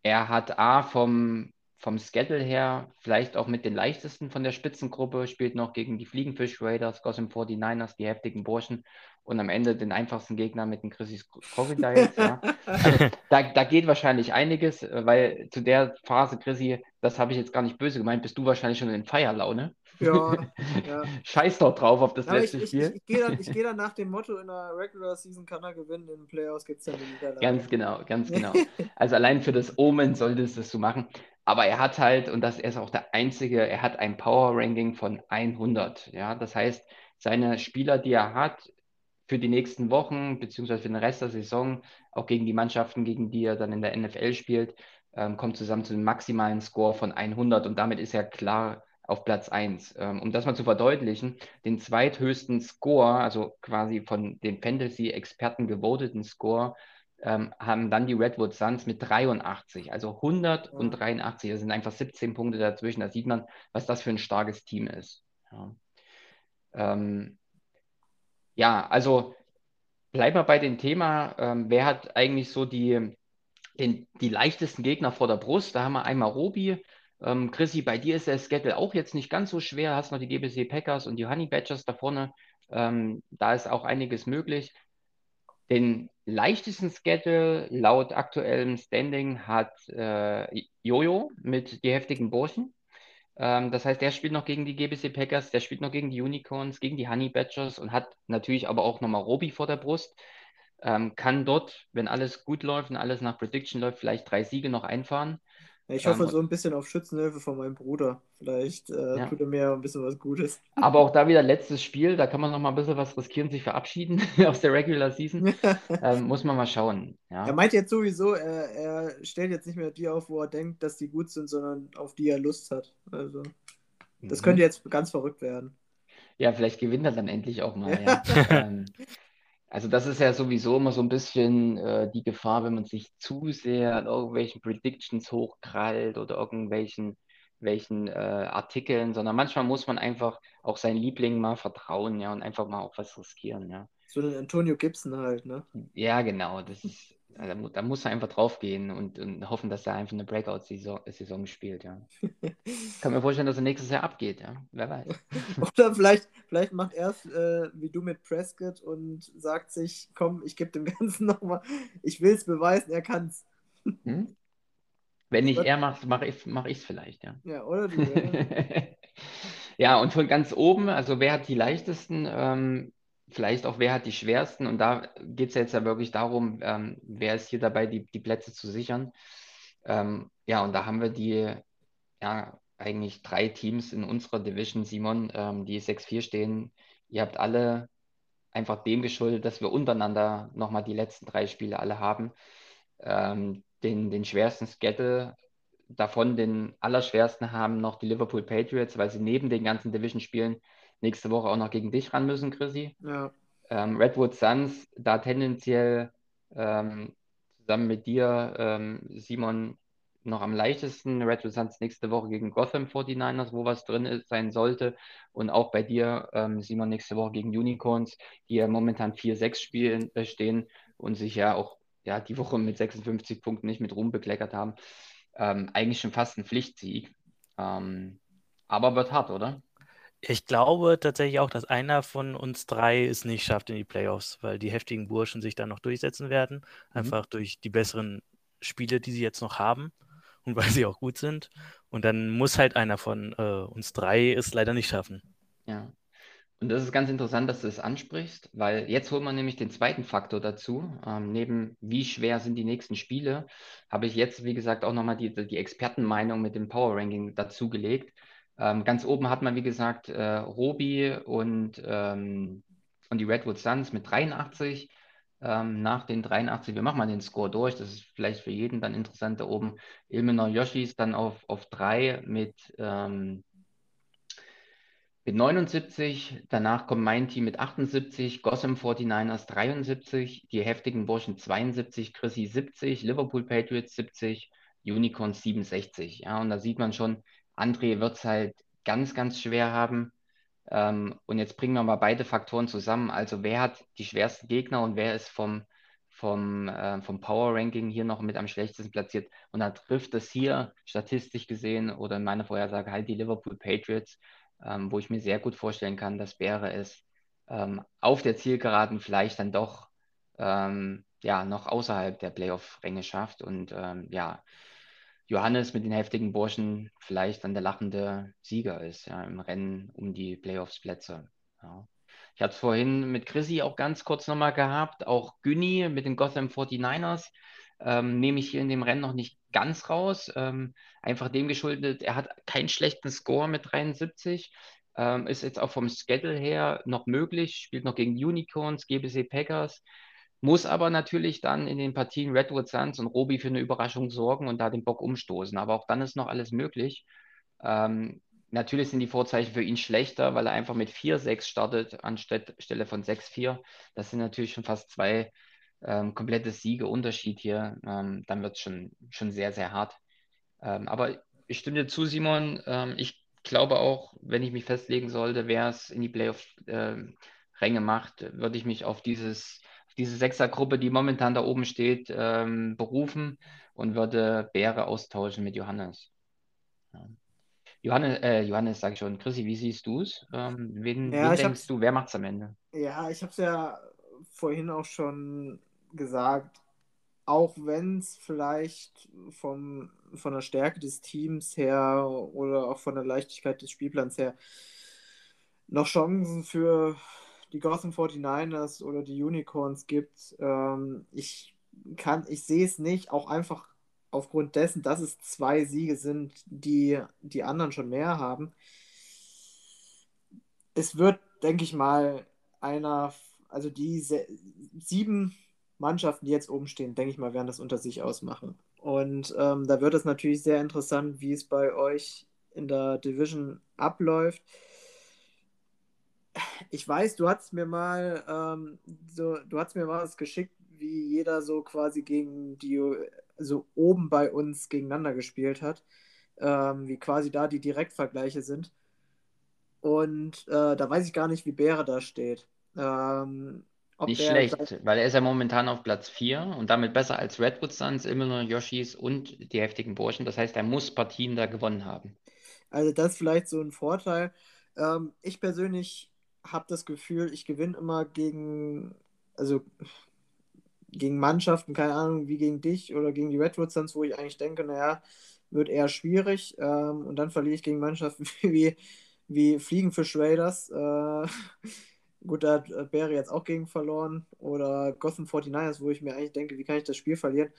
er hat A vom vom Schedule her vielleicht auch mit den leichtesten von der Spitzengruppe, spielt noch gegen die Fliegenfish Raiders, Gotham 49ers, die heftigen Burschen und am Ende den einfachsten Gegner mit den Chrissys Crocodiles. ja. also, da, da geht wahrscheinlich einiges, weil zu der Phase, Chrissy, das habe ich jetzt gar nicht böse gemeint, bist du wahrscheinlich schon in Feierlaune. Ja, ja. Scheiß doch drauf auf das Aber letzte ich, ich, Spiel. ich, ich gehe dann, geh dann nach dem Motto, in der Regular Season kann er gewinnen, in den Playoffs gibt es dann die Niederlage. Ganz genau, ganz genau. Also allein für das Omen solltest du es so machen. Aber er hat halt, und das ist auch der Einzige, er hat ein Power-Ranking von 100. Ja, das heißt, seine Spieler, die er hat, für die nächsten Wochen, beziehungsweise für den Rest der Saison, auch gegen die Mannschaften, gegen die er dann in der NFL spielt, ähm, kommt zusammen zu einem maximalen Score von 100 und damit ist er klar auf Platz 1. Ähm, um das mal zu verdeutlichen, den zweithöchsten Score, also quasi von den Fantasy-Experten gewoteten Score, ähm, haben dann die Redwood Suns mit 83. Also 100 und 83, das sind einfach 17 Punkte dazwischen. Da sieht man, was das für ein starkes Team ist. Ja, ähm, ja also bleiben wir bei dem Thema, ähm, wer hat eigentlich so die, den, die leichtesten Gegner vor der Brust? Da haben wir einmal Robi, ähm, Chrissy, bei dir ist der Schedule auch jetzt nicht ganz so schwer. Hast noch die GBC Packers und die Honey Badgers da vorne. Ähm, da ist auch einiges möglich. Den leichtesten Schedule laut aktuellem Standing hat äh, Jojo mit die heftigen Burschen. Ähm, das heißt, der spielt noch gegen die GBC Packers, der spielt noch gegen die Unicorns, gegen die Honey Badgers und hat natürlich aber auch nochmal Robi vor der Brust. Ähm, kann dort, wenn alles gut läuft und alles nach Prediction läuft, vielleicht drei Siege noch einfahren. Ich hoffe ähm, so ein bisschen auf Schützenhilfe von meinem Bruder. Vielleicht äh, ja. tut er mir ein bisschen was Gutes. Aber auch da wieder letztes Spiel, da kann man noch mal ein bisschen was riskieren, sich verabschieden aus der Regular Season. ähm, muss man mal schauen. Ja. Er meint jetzt sowieso, er, er, stellt jetzt nicht mehr die auf, wo er denkt, dass die gut sind, sondern auf die er Lust hat. Also, das mhm. könnte jetzt ganz verrückt werden. Ja, vielleicht gewinnt er dann endlich auch mal. Ja. ähm, also das ist ja sowieso immer so ein bisschen äh, die Gefahr, wenn man sich zu sehr an irgendwelchen Predictions hochkrallt oder irgendwelchen welchen äh, Artikeln, sondern manchmal muss man einfach auch seinen Lieblingen mal vertrauen, ja, und einfach mal auch was riskieren, ja. So ein Antonio Gibson halt, ne? Ja, genau. Das ist, da, da muss er einfach draufgehen und, und hoffen, dass er einfach eine Breakout-Saison Saison spielt, ja. Kann mir vorstellen, dass er nächstes Jahr abgeht, ja. Wer weiß. Oder vielleicht, vielleicht macht er es äh, wie du mit Prescott und sagt sich, komm, ich gebe dem Ganzen nochmal, ich will es beweisen, er kann es. Hm? Wenn nicht er macht, mache ich es mach vielleicht, ja. Ja, oder du. Ja. ja, und von ganz oben, also wer hat die leichtesten? Ähm, vielleicht auch wer hat die schwersten. Und da geht es jetzt ja wirklich darum, ähm, wer ist hier dabei, die, die Plätze zu sichern. Ähm, ja, und da haben wir die, ja, eigentlich drei Teams in unserer Division, Simon, ähm, die 6-4 stehen. Ihr habt alle einfach dem geschuldet, dass wir untereinander nochmal die letzten drei Spiele alle haben. Ähm, den, den schwersten Schedule davon den allerschwersten haben noch die Liverpool Patriots, weil sie neben den ganzen Division-Spielen nächste Woche auch noch gegen dich ran müssen, Chrissy. Ja. Ähm, Redwood Suns, da tendenziell ähm, zusammen mit dir, ähm, Simon, noch am leichtesten. Redwood Suns nächste Woche gegen Gotham 49ers, wo was drin ist, sein sollte. Und auch bei dir, ähm, Simon, nächste Woche gegen Unicorns, die ja momentan 4-6 spielen, äh, stehen und sich ja auch ja, die Woche mit 56 Punkten nicht mit Ruhm bekleckert haben. Ähm, eigentlich schon fast ein Pflichtsieg. Ähm, aber wird hart, oder? Ich glaube tatsächlich auch, dass einer von uns drei es nicht schafft in die Playoffs, weil die heftigen Burschen sich dann noch durchsetzen werden. Mhm. Einfach durch die besseren Spiele, die sie jetzt noch haben und weil sie auch gut sind. Und dann muss halt einer von äh, uns drei es leider nicht schaffen. Ja. Und das ist ganz interessant, dass du es das ansprichst, weil jetzt holt man nämlich den zweiten Faktor dazu. Ähm, neben wie schwer sind die nächsten Spiele, habe ich jetzt, wie gesagt, auch nochmal die, die Expertenmeinung mit dem Power Ranking dazugelegt. Ähm, ganz oben hat man, wie gesagt, äh, Robi und, ähm, und die Redwood Suns mit 83. Ähm, nach den 83, wir machen mal den Score durch, das ist vielleicht für jeden dann interessant da oben. Ilmenor Yoshis dann auf, auf 3 mit ähm, mit 79, danach kommt mein Team mit 78, Gotham 49ers 73, die heftigen Burschen 72, Chrissy 70, Liverpool Patriots 70, Unicorns 67. Ja, und da sieht man schon, André wird es halt ganz, ganz schwer haben. Ähm, und jetzt bringen wir mal beide Faktoren zusammen. Also wer hat die schwersten Gegner und wer ist vom, vom, äh, vom Power Ranking hier noch mit am schlechtesten platziert. Und da trifft es hier statistisch gesehen oder in meiner Vorhersage halt die Liverpool Patriots, ähm, wo ich mir sehr gut vorstellen kann, dass wäre es ähm, auf der Zielgeraden vielleicht dann doch ähm, ja, noch außerhalb der Playoff-Ränge schafft und ähm, ja, Johannes mit den heftigen Burschen vielleicht dann der lachende Sieger ist, ja, im Rennen um die Playoffs-Plätze. Ja. Ich hatte es vorhin mit Chrissy auch ganz kurz nochmal gehabt, auch Günni mit den Gotham 49ers ähm, nehme ich hier in dem Rennen noch nicht ganz raus. Ähm, einfach dem geschuldet, er hat keinen schlechten Score mit 73, ähm, ist jetzt auch vom Schedule her noch möglich, spielt noch gegen Unicorns, GBC Packers, muss aber natürlich dann in den Partien Redwood Suns und Roby für eine Überraschung sorgen und da den Bock umstoßen. Aber auch dann ist noch alles möglich. Ähm, natürlich sind die Vorzeichen für ihn schlechter, weil er einfach mit 4-6 startet anstelle von 6-4. Das sind natürlich schon fast zwei ähm, komplette Siege Unterschied hier. Ähm, dann wird es schon, schon sehr, sehr hart. Ähm, aber ich stimme dir zu, Simon. Ähm, ich glaube auch, wenn ich mich festlegen sollte, wer es in die Playoff-Ränge ähm, macht, würde ich mich auf dieses diese Sechsergruppe, die momentan da oben steht, ähm, berufen und würde Bäre austauschen mit Johannes. Ja. Johannes, äh, Johannes, sage ich schon. Chrissy, wie siehst du es? Ähm, wen, ja, wen denkst du, wer macht es am Ende? Ja, ich habe es ja vorhin auch schon gesagt, auch wenn es vielleicht vom, von der Stärke des Teams her oder auch von der Leichtigkeit des Spielplans her noch Chancen für die Gotham 49ers oder die Unicorns gibt. Ähm, ich kann, ich sehe es nicht, auch einfach aufgrund dessen, dass es zwei Siege sind, die die anderen schon mehr haben. Es wird, denke ich mal, einer, also die sieben Mannschaften, die jetzt oben stehen, denke ich mal, werden das unter sich ausmachen. Und ähm, da wird es natürlich sehr interessant, wie es bei euch in der Division abläuft ich weiß, du hast mir mal ähm, so, du hast mir mal was geschickt, wie jeder so quasi gegen die, so oben bei uns gegeneinander gespielt hat, ähm, wie quasi da die Direktvergleiche sind. Und äh, da weiß ich gar nicht, wie Bäre da steht. Ähm, nicht schlecht, weil er ist ja momentan auf Platz 4 und damit besser als Redwood Suns, immer nur Yoshis und die heftigen Burschen. Das heißt, er muss Partien da gewonnen haben. Also das ist vielleicht so ein Vorteil. Ähm, ich persönlich habe das Gefühl, ich gewinne immer gegen, also gegen Mannschaften, keine Ahnung, wie gegen dich oder gegen die Redwood Suns, wo ich eigentlich denke, naja, wird eher schwierig. Ähm, und dann verliere ich gegen Mannschaften wie, wie Fliegenfisch Raiders. Äh, gut, da hat Barry jetzt auch gegen verloren. Oder Gotham 49ers, wo ich mir eigentlich denke, wie kann ich das Spiel verlieren?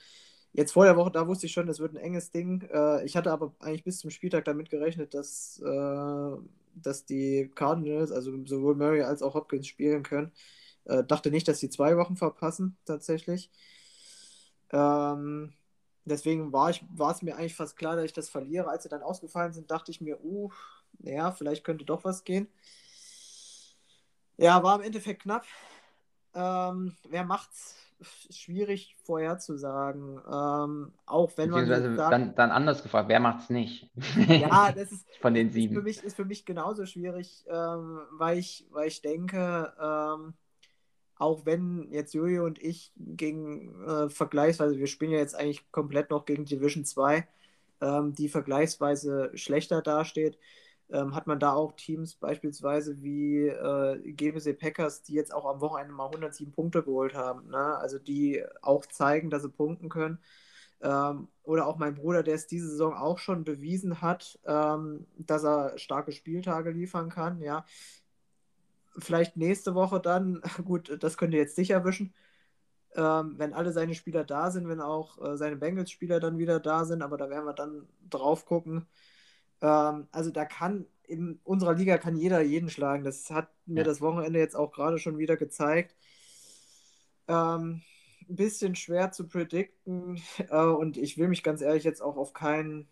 Jetzt vor der Woche, da wusste ich schon, es wird ein enges Ding. Äh, ich hatte aber eigentlich bis zum Spieltag damit gerechnet, dass äh, dass die Cardinals, also sowohl Murray als auch Hopkins spielen können. Äh, dachte nicht, dass sie zwei Wochen verpassen, tatsächlich. Ähm, deswegen war, es mir eigentlich fast klar, dass ich das verliere. Als sie dann ausgefallen sind, dachte ich mir, uh, naja, vielleicht könnte doch was gehen. Ja, war im Endeffekt knapp. Ähm, wer macht's? schwierig vorherzusagen. Ähm, auch wenn man. Sagt, dann, dann anders gefragt, wer macht es nicht? Ja, das ist. Von den sieben. Für mich, ist für mich genauso schwierig, ähm, weil, ich, weil ich denke, ähm, auch wenn jetzt Julio und ich gegen äh, vergleichsweise, wir spielen ja jetzt eigentlich komplett noch gegen Division 2, ähm, die vergleichsweise schlechter dasteht ähm, hat man da auch Teams beispielsweise wie äh, GBC Packers, die jetzt auch am Wochenende mal 107 Punkte geholt haben. Ne? Also die auch zeigen, dass sie punkten können. Ähm, oder auch mein Bruder, der es diese Saison auch schon bewiesen hat, ähm, dass er starke Spieltage liefern kann. Ja, vielleicht nächste Woche dann, gut, das könnt ihr jetzt sicher wischen, ähm, wenn alle seine Spieler da sind, wenn auch äh, seine Bengals-Spieler dann wieder da sind, aber da werden wir dann drauf gucken. Ähm, also da kann in unserer Liga kann jeder jeden schlagen. Das hat mir ja. das Wochenende jetzt auch gerade schon wieder gezeigt. Ähm, ein bisschen schwer zu predikten äh, und ich will mich ganz ehrlich jetzt auch auf keinen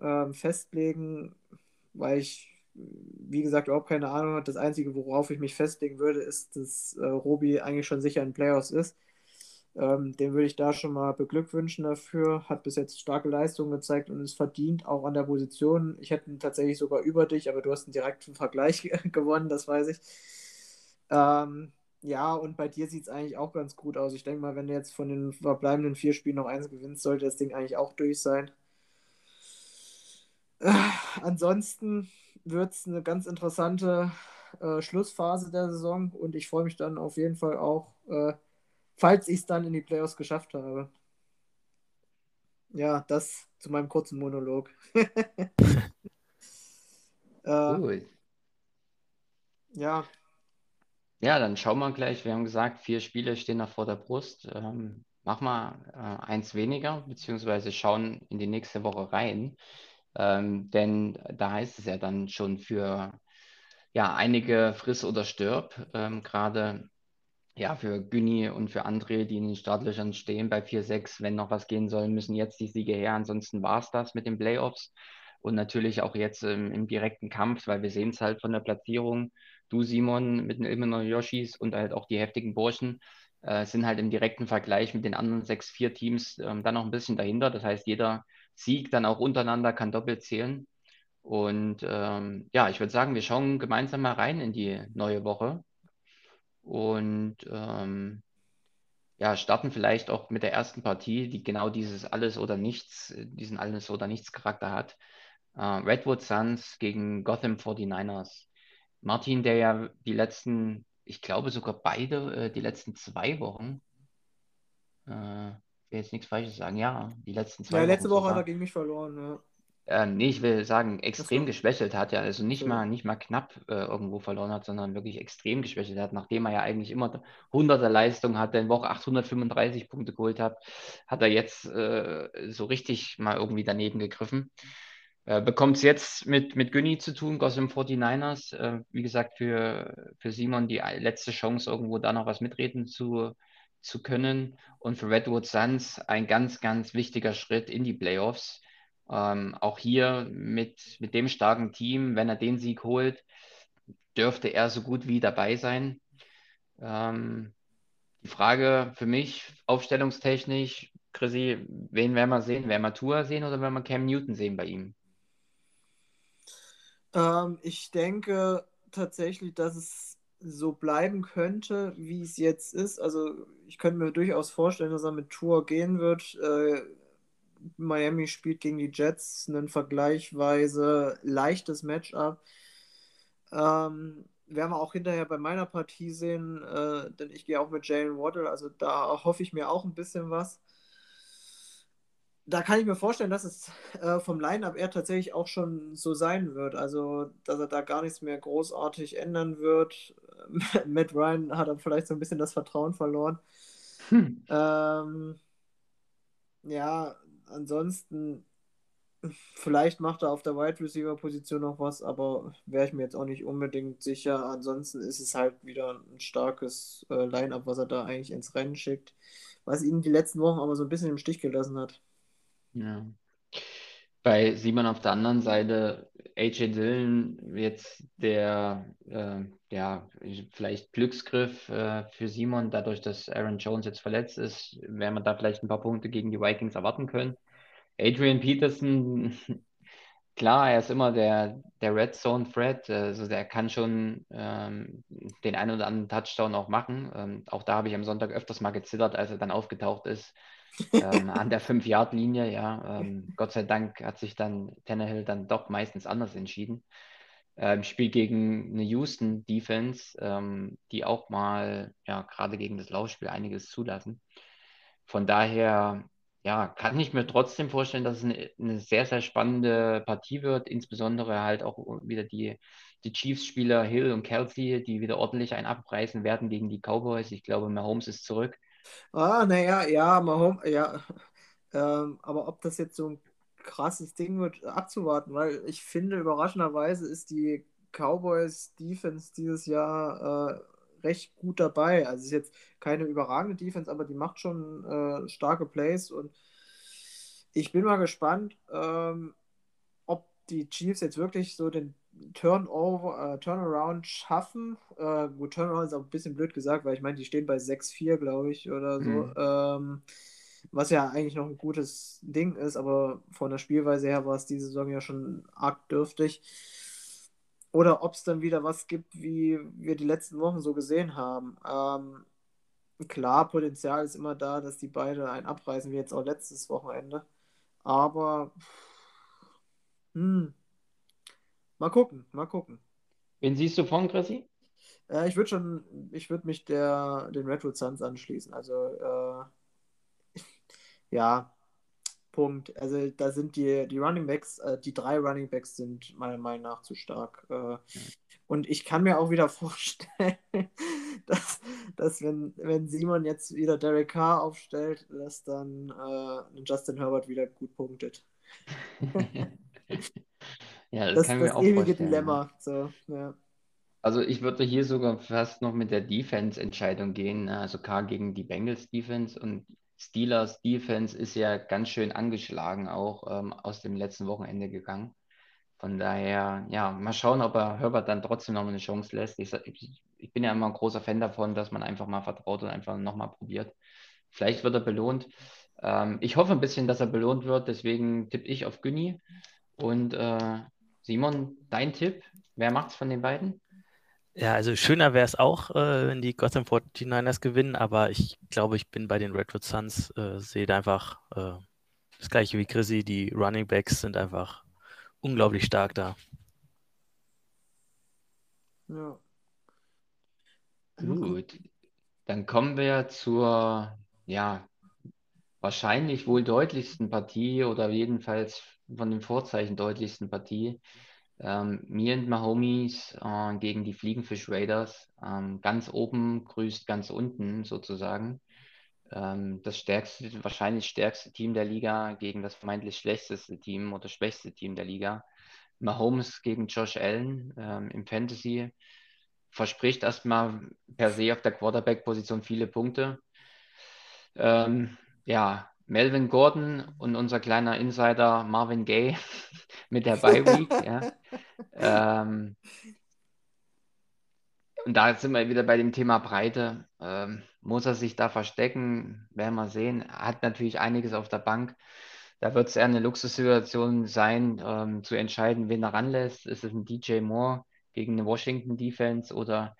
ähm, festlegen, weil ich, wie gesagt, überhaupt keine Ahnung habe. Das Einzige, worauf ich mich festlegen würde, ist, dass äh, Robi eigentlich schon sicher in Playoffs ist. Ähm, den würde ich da schon mal beglückwünschen dafür. Hat bis jetzt starke Leistungen gezeigt und ist verdient auch an der Position. Ich hätte ihn tatsächlich sogar über dich, aber du hast einen direkten Vergleich gewonnen, das weiß ich. Ähm, ja, und bei dir sieht es eigentlich auch ganz gut aus. Ich denke mal, wenn du jetzt von den verbleibenden vier Spielen noch eins gewinnst, sollte das Ding eigentlich auch durch sein. Äh, ansonsten wird es eine ganz interessante äh, Schlussphase der Saison und ich freue mich dann auf jeden Fall auch, äh, falls ich es dann in die Playoffs geschafft habe. Ja, das zu meinem kurzen Monolog. äh, ja, Ja, dann schauen wir gleich. Wir haben gesagt, vier Spiele stehen noch vor der Brust. Ähm, machen wir äh, eins weniger, beziehungsweise schauen in die nächste Woche rein. Ähm, denn da heißt es ja dann schon für ja, einige friss oder stirb. Ähm, gerade ja, für Günni und für André, die in den Startlöchern stehen bei 4-6, wenn noch was gehen soll, müssen jetzt die Siege her. Ansonsten war es das mit den Playoffs. Und natürlich auch jetzt ähm, im direkten Kampf, weil wir sehen es halt von der Platzierung. Du, Simon, mit den Ilmenor Yoshis und halt auch die heftigen Burschen äh, sind halt im direkten Vergleich mit den anderen 6-4-Teams ähm, dann noch ein bisschen dahinter. Das heißt, jeder Sieg dann auch untereinander kann doppelt zählen. Und ähm, ja, ich würde sagen, wir schauen gemeinsam mal rein in die neue Woche und ähm, ja, starten vielleicht auch mit der ersten Partie, die genau dieses Alles oder Nichts, diesen Alles oder Nichts Charakter hat. Äh, Redwood Suns gegen Gotham 49ers. Martin, der ja die letzten, ich glaube sogar beide, äh, die letzten zwei Wochen, äh, ich will jetzt nichts Falsches sagen, ja, die letzten zwei ja, letzte Wochen Woche hat sogar. er gegen mich verloren. Ja. Äh, nee, ich will sagen, extrem geschwächelt hat er, also nicht mal, nicht mal knapp äh, irgendwo verloren hat, sondern wirklich extrem geschwächelt hat, nachdem er ja eigentlich immer 100er Leistung hatte, in Woche 835 Punkte geholt hat, hat er jetzt äh, so richtig mal irgendwie daneben gegriffen. Äh, Bekommt es jetzt mit, mit Günni zu tun, Gotham 49ers. Äh, wie gesagt, für, für Simon die letzte Chance, irgendwo da noch was mitreden zu, zu können. Und für Redwood Suns ein ganz, ganz wichtiger Schritt in die Playoffs. Ähm, auch hier mit, mit dem starken Team, wenn er den Sieg holt, dürfte er so gut wie dabei sein. Ähm, die Frage für mich, aufstellungstechnisch, Chrissy, wen werden wir sehen? Werden wir Tua sehen oder werden wir Cam Newton sehen bei ihm? Ähm, ich denke tatsächlich, dass es so bleiben könnte, wie es jetzt ist. Also ich könnte mir durchaus vorstellen, dass er mit Tour gehen wird. Äh, Miami spielt gegen die Jets ein vergleichsweise leichtes Matchup. Ähm, werden wir auch hinterher bei meiner Partie sehen, äh, denn ich gehe auch mit Jalen Waddle, also da hoffe ich mir auch ein bisschen was. Da kann ich mir vorstellen, dass es äh, vom Line-Up eher tatsächlich auch schon so sein wird. Also, dass er da gar nichts mehr großartig ändern wird. Matt Ryan hat dann vielleicht so ein bisschen das Vertrauen verloren. Hm. Ähm, ja, ansonsten, vielleicht macht er auf der Wide Receiver Position noch was, aber wäre ich mir jetzt auch nicht unbedingt sicher. Ansonsten ist es halt wieder ein starkes äh, Line-Up, was er da eigentlich ins Rennen schickt, was ihn die letzten Wochen aber so ein bisschen im Stich gelassen hat. Ja. Bei Simon auf der anderen Seite, AJ Dillon, jetzt der, äh, ja, vielleicht Glücksgriff äh, für Simon, dadurch, dass Aaron Jones jetzt verletzt ist, werden wir da vielleicht ein paar Punkte gegen die Vikings erwarten können. Adrian Peterson, klar, er ist immer der, der Red Zone Threat, also der kann schon ähm, den einen oder anderen Touchdown auch machen. Ähm, auch da habe ich am Sonntag öfters mal gezittert, als er dann aufgetaucht ist ähm, an der 5-Yard-Linie, ja. Ähm, Gott sei Dank hat sich dann Tannehill dann doch meistens anders entschieden. Ähm, Spiel gegen eine Houston Defense, ähm, die auch mal, ja, gerade gegen das Laufspiel einiges zulassen. Von daher, ja, kann ich mir trotzdem vorstellen, dass es eine, eine sehr, sehr spannende Partie wird, insbesondere halt auch wieder die, die Chiefs-Spieler Hill und Kelsey, die wieder ordentlich einen abreißen werden gegen die Cowboys. Ich glaube, Mahomes ist zurück. Ah, naja, ja, ja. Ähm, aber ob das jetzt so ein krasses Ding wird, abzuwarten, weil ich finde, überraschenderweise ist die Cowboys Defense dieses Jahr äh, recht gut dabei. Also es ist jetzt keine überragende Defense, aber die macht schon äh, starke Plays und ich bin mal gespannt, ähm, ob die Chiefs jetzt wirklich so den Turnover, äh, Turnaround schaffen. Äh, gut, Turnaround ist auch ein bisschen blöd gesagt, weil ich meine, die stehen bei 6-4, glaube ich, oder so. Mhm. Ähm, was ja eigentlich noch ein gutes Ding ist, aber von der Spielweise her war es diese Saison ja schon arg dürftig. oder ob es dann wieder was gibt, wie wir die letzten Wochen so gesehen haben. Ähm, klar, Potenzial ist immer da, dass die beide einen abreißen, wie jetzt auch letztes Wochenende. Aber hm, mal gucken, mal gucken. Wen siehst du von, Chrissy? Äh, ich würde schon, ich würde mich der, den Redwood Suns anschließen. Also, äh, ja, Punkt. Also, da sind die, die Running Backs, äh, die drei Running Backs sind meiner Meinung nach zu stark. Äh, und ich kann mir auch wieder vorstellen, dass, dass wenn, wenn Simon jetzt wieder Derek Carr aufstellt, dass dann äh, Justin Herbert wieder gut punktet. ja, das, Das kann ich mir das auch ewige vorstellen. Dilemma. So, ja. Also ich würde hier sogar fast noch mit der Defense-Entscheidung gehen, also K gegen die Bengals Defense und Steelers Defense ist ja ganz schön angeschlagen auch ähm, aus dem letzten Wochenende gegangen. Von daher, ja, mal schauen, ob er Herbert dann trotzdem noch eine Chance lässt. Ich, ich bin ja immer ein großer Fan davon, dass man einfach mal vertraut und einfach nochmal probiert. Vielleicht wird er belohnt. Ähm, ich hoffe ein bisschen, dass er belohnt wird, deswegen tippe ich auf Günni. Und äh, Simon, dein Tipp? Wer macht's von den beiden? Ja, also schöner wäre es auch, äh, wenn die Gotham 49ers gewinnen, aber ich glaube, ich bin bei den Redwood Suns, äh, sehe da einfach äh, das gleiche wie Chrissy, die Running Backs sind einfach unglaublich stark da. Ja. Gut. Dann kommen wir zur, ja, wahrscheinlich wohl deutlichsten Partie oder jedenfalls von den Vorzeichen deutlichsten Partie. Ähm, Me and my Homies äh, gegen die Fliegenfisch Raiders. Ähm, ganz oben grüßt ganz unten sozusagen. Ähm, das stärkste, wahrscheinlich stärkste Team der Liga gegen das vermeintlich schlechteste Team oder schwächste Team der Liga. Mahomes gegen Josh Allen ähm, im Fantasy verspricht erstmal per se auf der Quarterback-Position viele Punkte. Ähm, ja, Melvin Gordon und unser kleiner Insider Marvin Gaye mit der Bye Week. ja. ähm, und da sind wir wieder bei dem Thema Breite. Ähm, muss er sich da verstecken? Werden wir sehen. Er hat natürlich einiges auf der Bank. Da wird es eher eine Luxussituation sein, ähm, zu entscheiden, wen er ranlässt. Ist es ein DJ Moore gegen eine Washington Defense oder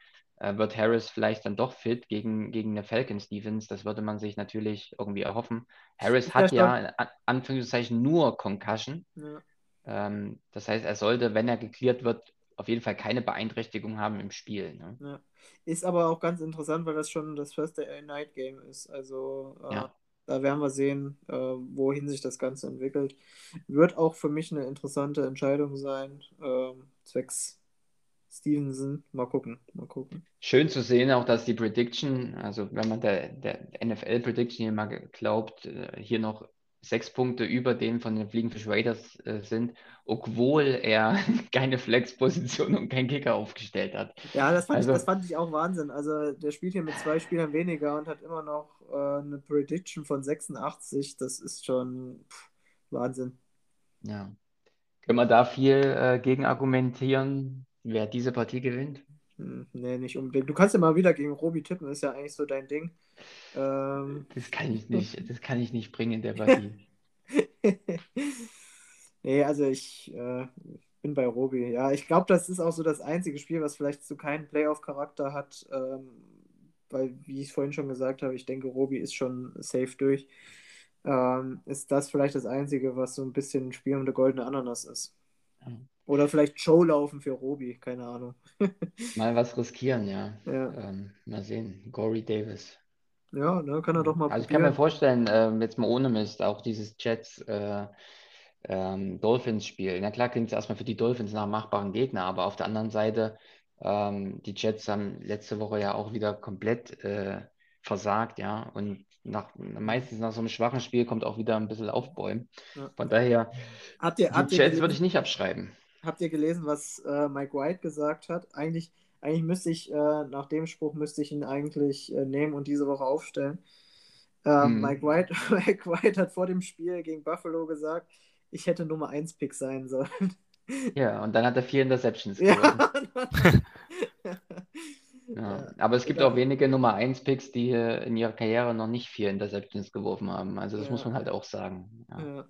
wird Harris vielleicht dann doch fit gegen, gegen eine Falcons Defense? Das würde man sich natürlich irgendwie erhoffen. Harris hat ja in An- Anführungszeichen nur Concussion. Ja. Ähm, das heißt, er sollte, wenn er geklärt wird, auf jeden Fall keine Beeinträchtigung haben im Spiel. Ne? Ja. Ist aber auch ganz interessant, weil das schon das First Night Game ist. Also äh, Ja. da werden wir sehen, äh, wohin sich das Ganze entwickelt. Wird auch für mich eine interessante Entscheidung sein, ähm, zwecks Stevenson. Mal gucken, mal gucken. Schön zu sehen auch, dass die Prediction, also wenn man der, der NFL-Prediction hier mal glaubt, äh, hier noch sechs Punkte über den von den Fliegenfisch Raiders äh, sind, obwohl er keine Flex-Position und keinen Kicker aufgestellt hat. Ja, das fand, Also- ich, das fand ich auch Wahnsinn. Also der spielt hier mit zwei Spielern weniger und hat immer noch äh, eine Prediction von 86. Das ist schon pff, Wahnsinn. Ja. Können wir da viel äh, gegen argumentieren, wer diese Partie gewinnt? Hm, nee, nicht unbedingt. Du kannst ja mal wieder gegen Robi tippen, ist ja eigentlich so dein Ding. Ähm, Das kann ich nicht, das kann ich nicht bringen in der Partie. nee, also ich äh, bin bei Robi. Ja, ich glaube, das ist auch so das einzige Spiel, was vielleicht so keinen Playoff-Charakter hat. Ähm, weil, wie ich vorhin schon gesagt habe, ich denke, Robi ist schon safe durch. Ähm, ist das vielleicht das Einzige, was so ein bisschen ein Spiel um die goldene Ananas ist? Oder vielleicht Showlaufen für Robi, keine Ahnung. Mal was riskieren, ja. Ja, Ähm, mal sehen. Corey Davis. ja ne, kann er doch mal Also ich kann mir probieren. vorstellen, ähm, jetzt mal ohne Mist, auch dieses Jets äh, ähm, Dolphins-Spiel. Na klar klingt es erstmal für die Dolphins nach machbaren Gegner, aber auf der anderen Seite, ähm, die Jets haben letzte Woche ja auch wieder komplett äh, versagt, ja. Und nach, meistens nach so einem schwachen Spiel kommt auch wieder ein bisschen Aufbäumen. Ja. Von daher, Habt ihr, die habt Jets würde ich nicht abschreiben. Habt ihr gelesen, was äh, Mike White gesagt hat? Eigentlich, eigentlich müsste ich, äh, nach dem Spruch müsste ich ihn eigentlich äh, nehmen und diese Woche aufstellen. Ähm, Hm. Mike, White, Mike White hat vor dem Spiel gegen Buffalo gesagt, ich hätte Nummer 1 Pick sein sollen. Ja, und dann hat er vier Interceptions ja. Ja. Ja. Aber es gibt Genau. auch wenige Nummer 1 Picks, die in ihrer Karriere noch nicht vier Interceptions geworfen haben. Also das Ja. muss man halt auch sagen. Ja. Ja.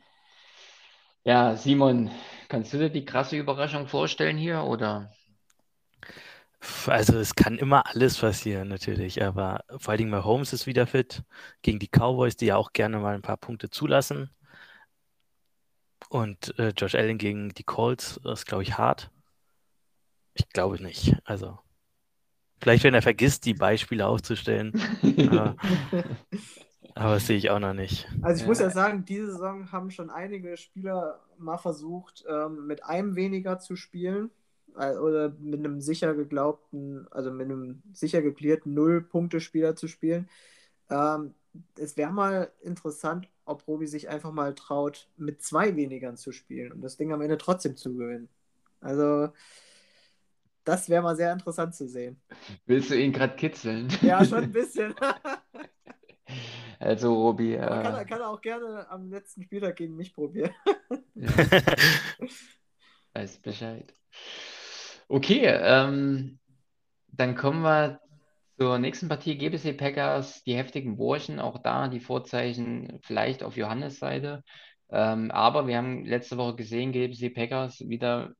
Ja, Simon, kannst du dir die krasse Überraschung vorstellen hier oder? Also es kann immer alles passieren natürlich, aber vor allen Dingen mal Holmes ist wieder fit gegen die Cowboys, die ja auch gerne mal ein paar Punkte zulassen. Und äh, Josh Allen gegen die Colts ist, glaube ich, hart. Ich glaube nicht. Also vielleicht, wenn er vergisst, die Beispiele aufzustellen. aber, aber das sehe ich auch noch nicht. Also ich muss ja sagen, diese Saison haben schon einige Spieler mal versucht, ähm, mit einem weniger zu spielen äh, oder mit einem sicher geglaubten, also mit einem sicher geklärten Null-Punkte-Spieler zu spielen. Ähm, es wäre mal interessant, ob Robi sich einfach mal traut, mit zwei wenigern zu spielen und das Ding am Ende trotzdem zu gewinnen. Also, das wäre mal sehr interessant zu sehen. Willst du ihn gerade kitzeln? Ja, schon ein bisschen. also, Robi. Äh... Kann, er, kann er auch gerne am letzten Spieltag gegen mich probieren. Weiß Bescheid. Okay, ähm, dann kommen wir zur nächsten Partie. GBC Packers, die heftigen Burschen, auch da die Vorzeichen vielleicht auf Johannes Seite. Ähm, aber wir haben letzte Woche gesehen, GBC Packers wieder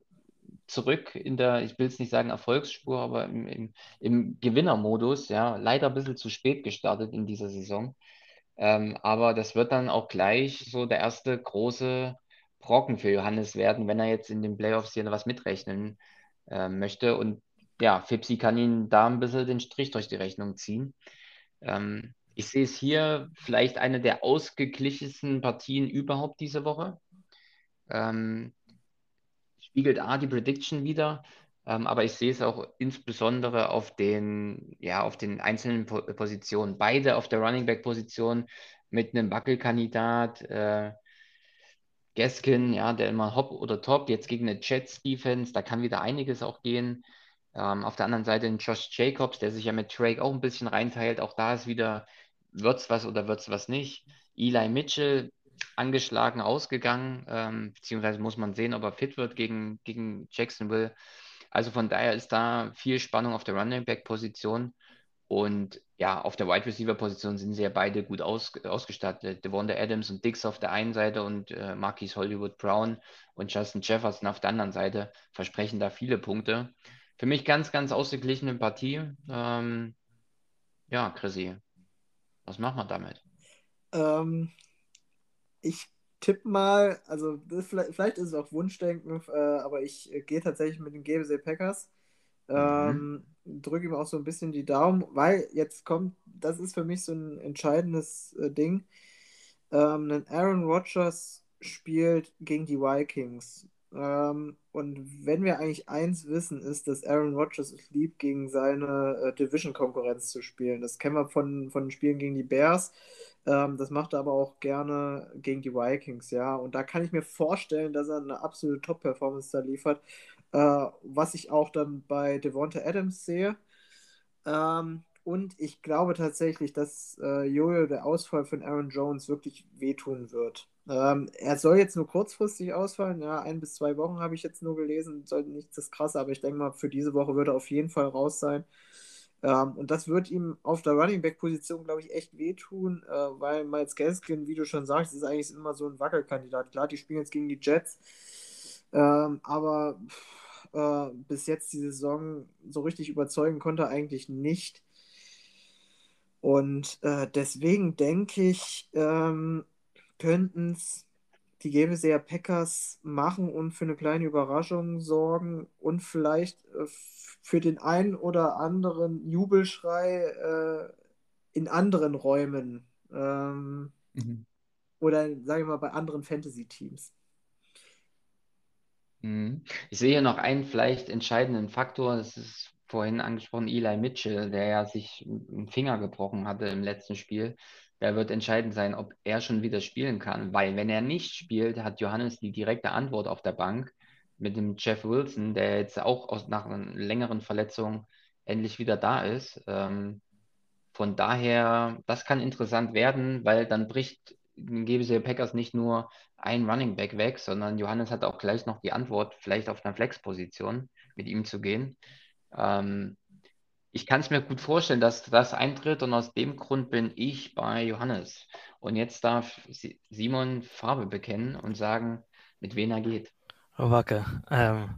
zurück in der, ich will es nicht sagen Erfolgsspur, aber im, im, im Gewinnermodus. Ja, leider ein bisschen zu spät gestartet in dieser Saison. Ähm, aber das wird dann auch gleich so der erste große Brocken für Johannes werden, wenn er jetzt in den Playoffs hier was mitrechnen äh, möchte. Und ja, Fipsi kann ihn da ein bisschen den Strich durch die Rechnung ziehen. Ähm, ich sehe es hier vielleicht eine der ausgeglichensten Partien überhaupt diese Woche. Ähm, spiegelt A die Prediction wieder, ähm, aber ich sehe es auch insbesondere auf den, ja, auf den einzelnen po Positionen. Beide auf der Running Back Position mit einem Wackelkandidat. Äh, Gaskin, ja, der immer Hop oder Top, jetzt gegen eine Jets Defense, da kann wieder einiges auch gehen. Ähm, auf der anderen Seite ein Josh Jacobs, der sich ja mit Drake auch ein bisschen reinteilt. Auch da ist wieder, wird's was oder wird's was nicht. Eli Mitchell angeschlagen ausgegangen, ähm, beziehungsweise muss man sehen, ob er fit wird gegen, gegen Jacksonville. Also von daher ist da viel Spannung auf der Running Back Position. Und ja, auf der Wide Receiver Position sind sie ja beide gut aus, ausgestattet. Devonta Adams und Dix auf der einen Seite und äh, Marquis Hollywood Brown und Justin Jefferson auf der anderen Seite versprechen da viele Punkte. Für mich ganz, ganz ausgeglichene Partie. Ähm, ja, Chrissy, was machen wir damit? Ähm, ich tippe mal, also vielleicht, vielleicht, ist es auch Wunschdenken, äh, aber ich äh, gehe tatsächlich mit den GBC Packers. Mhm. Ähm, drücke ihm auch so ein bisschen die Daumen, weil jetzt kommt, das ist für mich so ein entscheidendes äh, Ding. Ähm, Aaron Rodgers spielt gegen die Vikings. Ähm, und wenn wir eigentlich eins wissen, ist, dass Aaron Rodgers es liebt, gegen seine äh, Division-Konkurrenz zu spielen. Das kennen wir von, von Spielen gegen die Bears. Ähm, das macht er aber auch gerne gegen die Vikings, ja. Und da kann ich mir vorstellen, dass er eine absolute Top-Performance da liefert. Äh, was ich auch dann bei Devonta Adams sehe. Ähm, und ich glaube tatsächlich, dass äh, Jojo der Ausfall von Aaron Jones wirklich wehtun wird. Ähm, er soll jetzt nur kurzfristig ausfallen, ja, ein bis zwei Wochen habe ich jetzt nur gelesen, soll nicht das krasse, aber ich denke mal, für diese Woche wird er auf jeden Fall raus sein. Ähm, und das wird ihm auf der Running Back Position, glaube ich, echt wehtun, äh, weil Miles Gaskin, wie du schon sagst, ist eigentlich immer so ein Wackelkandidat. Klar, die spielen jetzt gegen die Jets, ähm, aber äh, bis jetzt die Saison so richtig überzeugen konnte, eigentlich nicht. Und äh, deswegen denke ich, ähm, könnten es die Gamesayer Packers machen und für eine kleine Überraschung sorgen und vielleicht äh, für den einen oder anderen Jubelschrei äh, in anderen Räumen ähm, mhm. oder sage ich mal bei anderen Fantasy-Teams. Mhm. Ich sehe hier noch einen vielleicht entscheidenden Faktor. Das ist vorhin angesprochen, Eli Mitchell, der ja sich einen Finger gebrochen hatte im letzten Spiel. Der wird entscheidend sein, ob er schon wieder spielen kann. Weil wenn er nicht spielt, hat Johannes die direkte Antwort auf der Bank mit dem Jeff Wilson, der jetzt auch aus, nach einer längeren Verletzung endlich wieder da ist. Ähm, von daher, das kann interessant werden, weil dann bricht sie Packers nicht nur ein Running Back weg, sondern Johannes hat auch gleich noch die Antwort, vielleicht auf einer Flex-Position mit ihm zu gehen. Ähm, ich kann es mir gut vorstellen, dass das eintritt und aus dem Grund bin ich bei Johannes. Und jetzt darf Simon Farbe bekennen und sagen, mit wem er geht. Oh, Wacke. Ähm,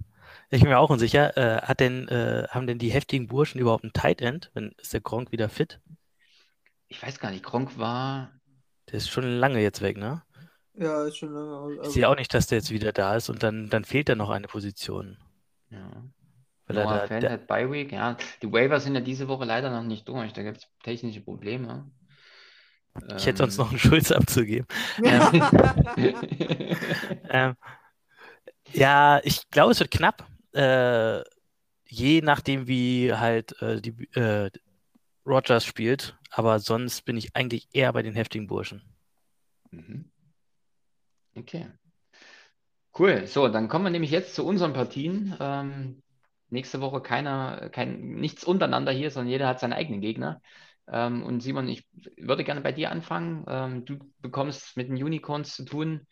Ich bin mir auch unsicher. Äh, hat denn, äh, haben denn die heftigen Burschen überhaupt ein Tight End? Wenn, ist der Gronk wieder fit? Ich weiß gar nicht, Gronk war. Der ist schon lange jetzt weg, ne? Ja, ist schon lange. Ich Also, sehe auch nicht, dass der jetzt wieder da ist und dann, dann fehlt da noch eine Position. Ja. Weil Noah da, der, hat Bye Week. Ja, die Waivers sind ja diese Woche leider noch nicht durch. Da gibt es technische Probleme. ich hätte sonst noch Ähm, einen Schulz abzugeben. Ähm, ähm, ja, ich glaube, es wird knapp. Äh, je nachdem, wie halt äh, die, äh, Rogers spielt. Aber sonst bin ich eigentlich eher bei den heftigen Burschen. Mhm. Okay. Cool. So, dann kommen wir nämlich jetzt zu unseren Partien. Ähm, nächste Woche keiner, kein, nichts untereinander hier, sondern jeder hat seinen eigenen Gegner. Ähm, und Simon, ich würde gerne bei dir anfangen. Ähm, du bekommst mit den Unicorns zu tun.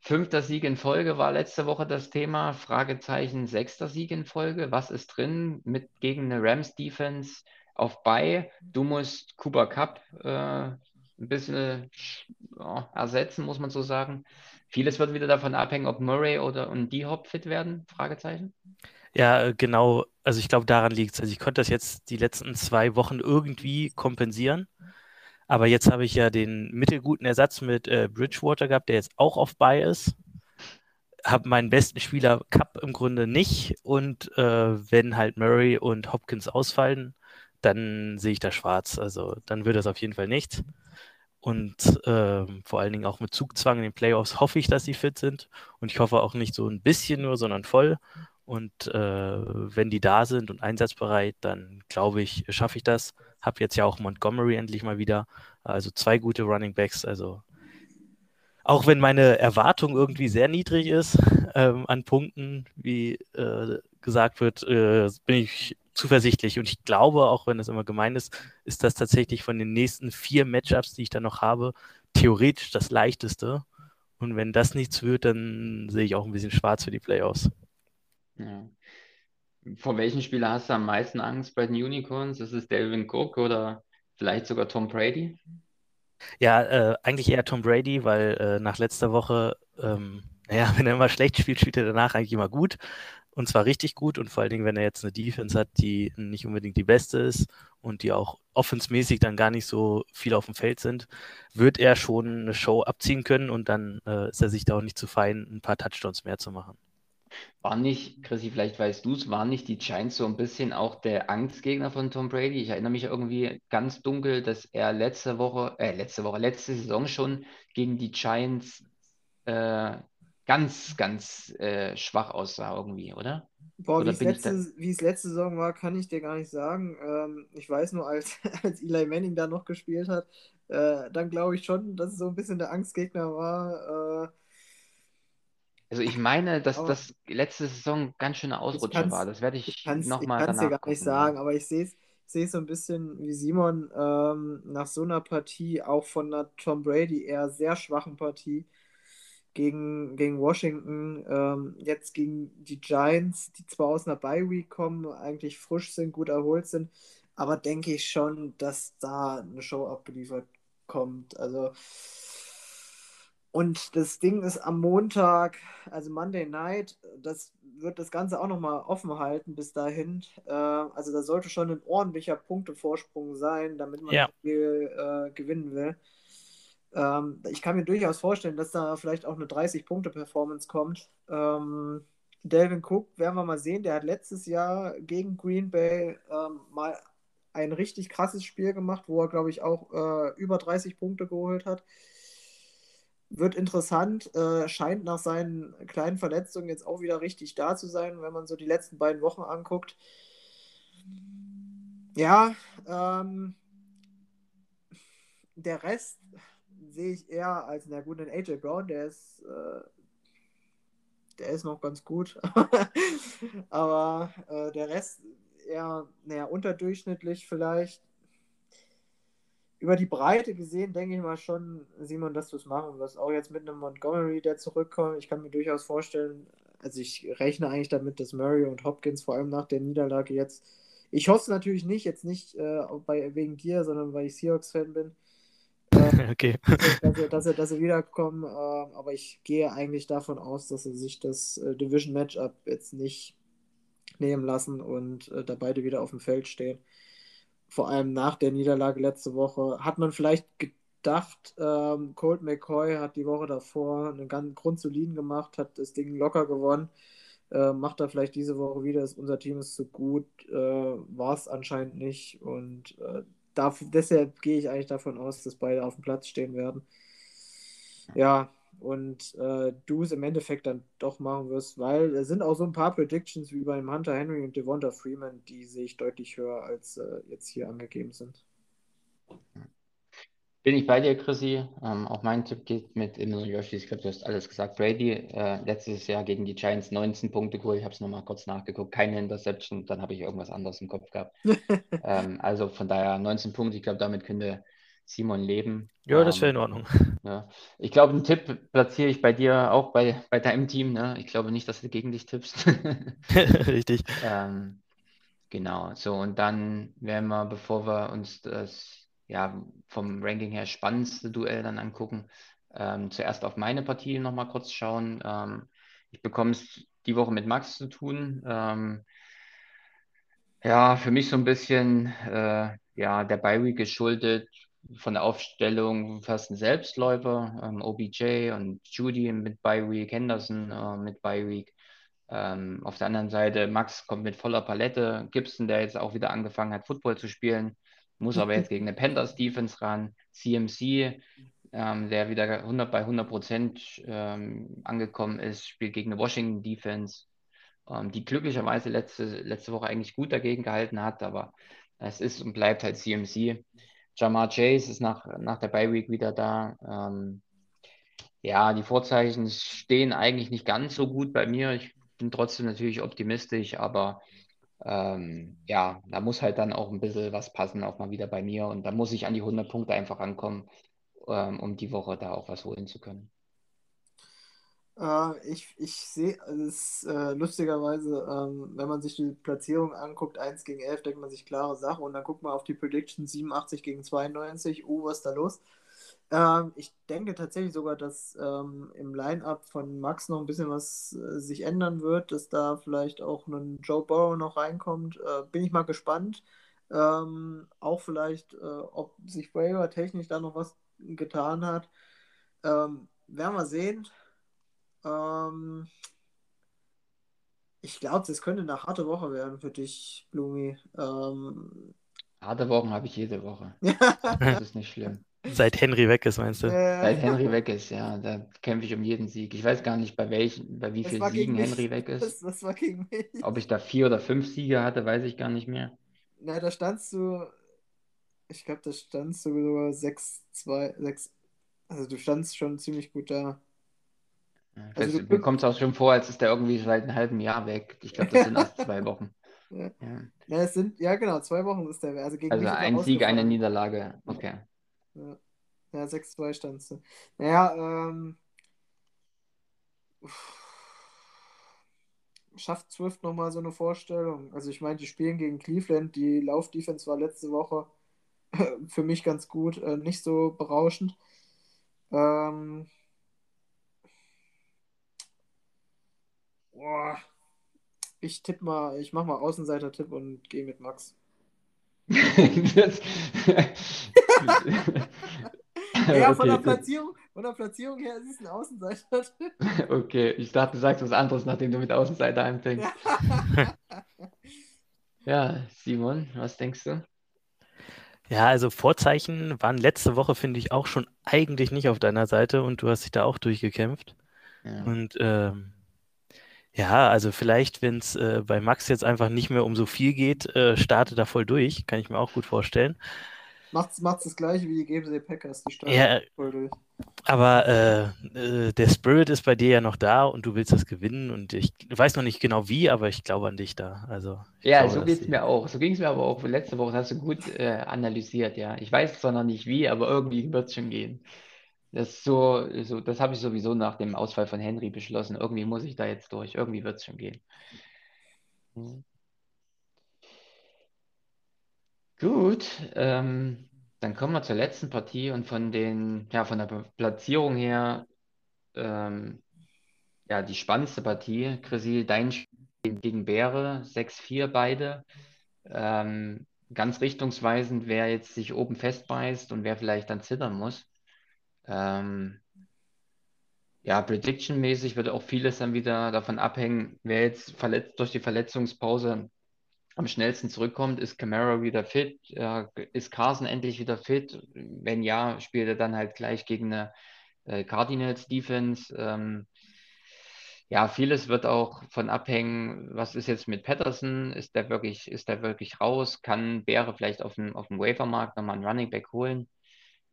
Fünfter Sieg in Folge war letzte Woche das Thema. Fragezeichen, sechster Sieg in Folge. Was ist drin mit gegen eine Rams Defense auf Bye? Du musst Cooper Cup äh, ein bisschen ja, ersetzen, muss man so sagen. Vieles wird wieder davon abhängen, ob Murray oder und D-Hop fit werden? Fragezeichen. Ja, äh, genau. Also ich glaube, daran liegt es. Also ich konnte das jetzt die letzten zwei Wochen irgendwie kompensieren. Aber jetzt habe ich ja den mittelguten Ersatz mit äh, Bridgewater gehabt, der jetzt auch auf Buy ist. Habe meinen besten Spieler Cup im Grunde nicht. Und äh, wenn halt Murray und Hopkins ausfallen, dann sehe ich da schwarz. Also dann wird das auf jeden Fall nichts. Und ähm, vor allen Dingen auch mit Zugzwang in den Playoffs hoffe ich, dass sie fit sind. Und ich hoffe auch nicht so ein bisschen nur, sondern voll. Und äh, wenn die da sind und einsatzbereit, dann glaube ich, schaffe ich das. Habe jetzt ja auch Montgomery endlich mal wieder. Also zwei gute Running Backs. Also auch wenn meine Erwartung irgendwie sehr niedrig ist ähm, an Punkten, wie äh, gesagt wird, äh, bin ich zuversichtlich. Und ich glaube, auch wenn das immer gemein ist, ist das tatsächlich von den nächsten vier Matchups, die ich dann noch habe, theoretisch das leichteste. Und wenn das nichts wird, dann sehe ich auch ein bisschen schwarz für die Playoffs. Ja. Vor welchen Spieler hast du am meisten Angst bei den Unicorns? Ist es Delvin Cook oder vielleicht sogar Tom Brady? Ja, äh, eigentlich eher Tom Brady, weil äh, nach letzter Woche, ähm, naja, wenn er immer schlecht spielt, spielt er danach eigentlich immer gut. Und zwar richtig gut. Und vor allen Dingen, wenn er jetzt eine Defense hat, die nicht unbedingt die beste ist und die auch offensmäßig dann gar nicht so viel auf dem Feld sind, wird er schon eine Show abziehen können und dann äh, ist er sich da auch nicht zu fein, ein paar Touchdowns mehr zu machen. War nicht, Chrissy, vielleicht weißt du es, waren nicht die Giants so ein bisschen auch der Angstgegner von Tom Brady? Ich erinnere mich irgendwie ganz dunkel, dass er letzte Woche, äh, letzte Woche, letzte Saison schon gegen die Giants äh, ganz, ganz äh, schwach aussah irgendwie, oder? Boah, wie es letzte, wie es letzte Saison war, kann ich dir gar nicht sagen. Ähm, ich weiß nur, als, als Eli Manning da noch gespielt hat, äh, dann glaube ich schon, dass es so ein bisschen der Angstgegner war. Äh, Also ich meine, dass aber das letzte Saison ganz Ausrutscher kann war. es Das werde ich ich kann's, ich nochmal kann's dir danach gar nicht sagen, aber ich sehe es sehe es so ein bisschen wie Simon ähm, nach so einer Partie, auch von einer Tom Brady eher sehr schwachen Partie gegen, gegen Washington, ähm, jetzt gegen die Giants, die zwar aus einer Bye-Week kommen, eigentlich frisch sind, gut erholt sind, aber denke ich schon, dass da eine Show abgeliefert kommt. Also und das Ding ist am Montag, also Monday Night, das wird das Ganze auch nochmal offen halten bis dahin. Äh, also da sollte schon ein ordentlicher Punktevorsprung sein, damit man Ja. das Spiel äh, gewinnen will. Ähm, ich kann mir durchaus vorstellen, dass da vielleicht auch eine 30-Punkte-Performance kommt. Ähm, Delvin Cook werden wir mal sehen. Der hat letztes Jahr gegen Green Bay ähm, mal ein richtig krasses Spiel gemacht, wo er, glaube ich, auch äh, über 30 Punkte geholt hat. Wird interessant, äh, scheint nach seinen kleinen Verletzungen jetzt auch wieder richtig da zu sein, wenn man so die letzten beiden Wochen anguckt. Ja, ähm, der Rest sehe ich eher als, na gut, den AJ Brown, der ist, äh, der ist noch ganz gut. Aber äh, der Rest eher, naja, unterdurchschnittlich vielleicht. Über die Breite gesehen, denke ich mal schon, Simon, dass du es machen wirst. Auch jetzt mit einem Montgomery, der zurückkommt. Ich kann mir durchaus vorstellen, also ich rechne eigentlich damit, dass Murray und Hopkins vor allem nach der Niederlage jetzt, ich hoffe es natürlich nicht, jetzt nicht äh, bei, wegen dir, sondern weil ich Seahawks-Fan bin, äh, Okay. dass, er, dass, er, dass er wiederkommen. Äh, aber ich gehe eigentlich davon aus, dass er sich das äh, Division-Matchup jetzt nicht nehmen lassen und äh, da beide wieder auf dem Feld stehen. Vor allem nach der Niederlage letzte Woche hat man vielleicht gedacht, ähm, Colt McCoy hat die Woche davor einen ganz grundsoliden gemacht, hat das Ding locker gewonnen. Äh, macht er vielleicht diese Woche wieder, ist, unser Team ist zu gut, äh, war es anscheinend nicht. Und äh, darf, deshalb gehe ich eigentlich davon aus, dass beide auf dem Platz stehen werden. Ja, und äh, du es im Endeffekt dann doch machen wirst, weil es sind auch so ein paar Predictions wie beim Hunter Henry und Devonta Freeman, die sehe ich deutlich höher als äh, jetzt hier angegeben sind. Bin ich bei dir, Chrissy. Ähm, auch mein Tipp geht mit Emmanuel Yoshi. Ich glaube, du hast alles gesagt. Brady, äh, letztes Jahr gegen die Giants 19 Punkte geholt. Ich habe es nochmal kurz nachgeguckt. Keine Interception. Dann habe ich irgendwas anderes im Kopf gehabt. ähm, also von daher 19 Punkte. Ich glaube, damit könnte Simon leben. Ja, das wäre Ähm, in Ordnung. ja. Ich glaube, einen Tipp platziere ich bei dir auch bei, bei deinem Team. Ne? Ich glaube nicht, dass du gegen dich tippst. Richtig. Ähm, genau, so und dann werden wir, bevor wir uns das ja vom Ranking her spannendste Duell dann angucken, ähm, zuerst auf meine Partie nochmal kurz schauen. Ähm, ich bekomme es die Woche mit Max zu tun. Ähm, ja, für mich so ein bisschen äh, ja, der Bye-Week geschuldet von der Aufstellung fast ein Selbstläufer. Ähm, OBJ und Judy mit Bye-Week, Henderson äh, mit Bye-Week. Ähm, auf der anderen Seite, Max kommt mit voller Palette. Gibson, der jetzt auch wieder angefangen hat, Football zu spielen, muss aber jetzt gegen eine Panthers Defense ran. CMC, ähm, der wieder 100 bei 100 Prozent ähm, angekommen ist, spielt gegen eine Washington Defense, ähm, die glücklicherweise letzte, letzte Woche eigentlich gut dagegen gehalten hat, aber es ist und bleibt halt CMC. Jamar Chase ist nach, nach der Bye Week wieder da. Ähm, ja, die Vorzeichen stehen eigentlich nicht ganz so gut bei mir. Ich bin trotzdem natürlich optimistisch, aber ähm, ja, da muss halt dann auch ein bisschen was passen, auch mal wieder bei mir. Und da muss ich an die 100 Punkte einfach rankommen, ähm, um die Woche da auch was holen zu können. Äh, ich ich sehe es äh, lustigerweise, ähm, wenn man sich die Platzierung anguckt, 1 gegen 11, denkt man sich klare Sache und dann guckt man auf die Prediction 87 gegen 92. Oh, was ist da los? Ähm, ich denke tatsächlich sogar, dass ähm, im Line-Up von Max noch ein bisschen was äh, sich ändern wird, dass da vielleicht auch ein Joe Burrow noch reinkommt. Äh, bin ich mal gespannt. Ähm, auch vielleicht, äh, ob sich Waiver technisch da noch was getan hat. Ähm, werden wir sehen. Ähm, ich glaube, das könnte eine harte Woche werden für dich, Blumi. Ähm, Harte Wochen habe ich jede Woche. ja. Das ist nicht schlimm. Seit Henry weg ist, meinst du? Seit Äh, Henry weg ist, ja, da kämpfe ich um jeden Sieg. Ich weiß gar nicht, bei welchen, bei wie das vielen Siegen. Henry weg Das, ist. das war gegen mich. Ob ich da vier oder fünf Siege hatte, weiß ich gar nicht mehr. Na, da standst du, ich glaube, da standst du sogar 6, 2, 6. Also du standst schon ziemlich gut da. Also mir kommt es auch schon vor, als ist der irgendwie seit einem halben Jahr weg. Ich glaube, das sind erst zwei Wochen. Ja. Ja. Es sind, ja genau, zwei Wochen ist der. Also gegen Also ein Sieg, eine. Niederlage. Okay. Ja, ja 6-2 standst du. Naja, ähm. Schafft Swift nochmal so eine Vorstellung? Also ich meine, die spielen gegen Cleveland, die Laufdefense war letzte Woche für mich ganz gut, äh, nicht so berauschend. Ähm, boah, ich tippe mal, ich mache mal Außenseiter-Tipp und gehe mit Max. Das, Ja, von der okay. Platzierung, von der Platzierung her ist es ein Außenseiter-Tipp. Okay, ich dachte, du sagst was anderes, nachdem du mit Außenseiter anfängst. Ja, Simon, was denkst du? Ja, also Vorzeichen waren letzte Woche, finde ich, auch schon eigentlich nicht auf deiner Seite und du hast dich da auch durchgekämpft. Ja. Und ähm, ja, also vielleicht, wenn es äh, bei Max jetzt einfach nicht mehr um so viel geht, äh, startet er voll durch, kann ich mir auch gut vorstellen. Macht's, macht's das gleiche wie die GMC Packers, die starten Ja, voll durch. aber äh, äh, der Spirit ist bei dir ja noch da und du willst das gewinnen und ich weiß noch nicht genau wie, aber ich glaube an dich da. Also Ja, glaube, so es mir auch. So ging es mir aber auch letzte Woche. Das hast du gut äh, analysiert, ja. Ich weiß zwar noch nicht wie, aber irgendwie wird es schon gehen. Das so, so, das habe ich sowieso nach dem Ausfall von Henry beschlossen. Irgendwie muss ich da jetzt durch. Irgendwie wird es schon gehen. Mhm. Gut, ähm, dann kommen wir zur letzten Partie und von den, ja, von der Platzierung her, ähm, ja, die spannendste Partie. Chrissy, dein Spiel gegen Bäre, 6-4 beide. Ähm, ganz richtungsweisend, wer jetzt sich oben festbeißt und wer vielleicht dann zittern muss. Ähm, ja, Prediction-mäßig wird auch vieles dann wieder davon abhängen, wer jetzt verletzt durch die Verletzungspause am schnellsten zurückkommt. Ist Camara wieder fit? Äh, ist Carson endlich wieder fit? Wenn ja, spielt er dann halt gleich gegen eine äh, Cardinals Defense. Ähm, ja, vieles wird auch von abhängen, was ist jetzt mit Patterson? Ist der wirklich, ist der wirklich raus? Kann Bäre vielleicht auf dem, auf dem Wafermarkt nochmal einen Running Back holen?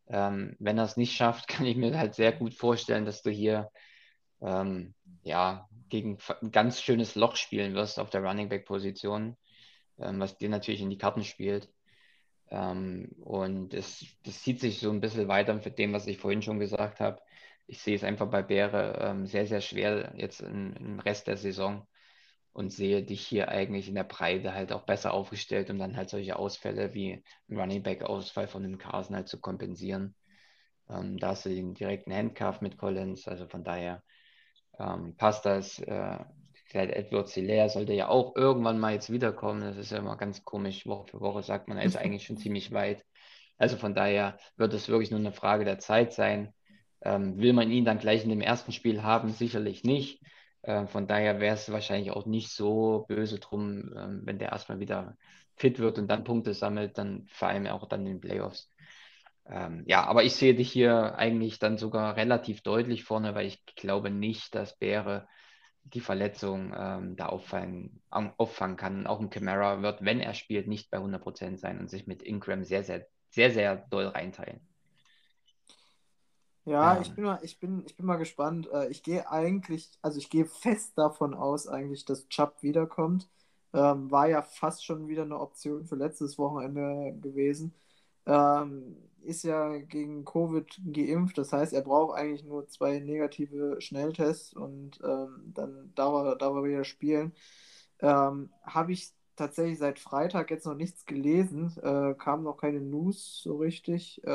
Ähm, wenn er es nicht schafft, kann ich mir halt sehr gut vorstellen, dass du hier ähm, ja, gegen ein ganz schönes Loch spielen wirst auf der Running Back Position, ähm, was dir natürlich in die Karten spielt. Ähm, und es, das zieht sich so ein bisschen weiter mit dem, was ich vorhin schon gesagt habe. Ich sehe es einfach bei Bäre ähm, sehr, sehr schwer jetzt im Rest der Saison und sehe dich hier eigentlich in der Breite halt auch besser aufgestellt, um dann halt solche Ausfälle wie ein Running Back Ausfall von dem Carson halt zu kompensieren. Ähm, da hast du den direkten Handcuff mit Collins, also von daher ähm, passt das. Äh, Edward Hilaire sollte ja auch irgendwann mal jetzt wiederkommen. Das ist ja immer ganz komisch. Woche für Woche sagt man, er ist eigentlich schon ziemlich weit. Also von daher wird es wirklich nur eine Frage der Zeit sein. Ähm, will man ihn dann gleich in dem ersten Spiel haben? Sicherlich nicht. Äh, von daher wäre es wahrscheinlich auch nicht so böse drum, äh, wenn der erstmal wieder fit wird und dann Punkte sammelt, dann vor allem auch dann in den Playoffs. Ähm, ja, aber ich sehe dich hier eigentlich dann sogar relativ deutlich vorne, weil ich glaube nicht, dass Bäre die Verletzung ähm, da auffangen, auffangen kann. Auch ein Camara wird, wenn er spielt, nicht bei 100% sein und sich mit Ingram sehr, sehr, sehr, sehr doll reinteilen. Ja, ja, ich bin mal, ich bin, ich bin mal gespannt. Äh, ich gehe eigentlich, also ich gehe fest davon aus, eigentlich, dass Chubb wiederkommt. Ähm, war ja fast schon wieder eine Option für letztes Wochenende gewesen. Ähm, ist ja gegen Covid geimpft, das heißt, er braucht eigentlich nur zwei negative Schnelltests und ähm, dann darf er, darf er wieder spielen. Ähm, Habe ich tatsächlich seit Freitag jetzt noch nichts gelesen, äh, kam noch keine News so richtig, ähm,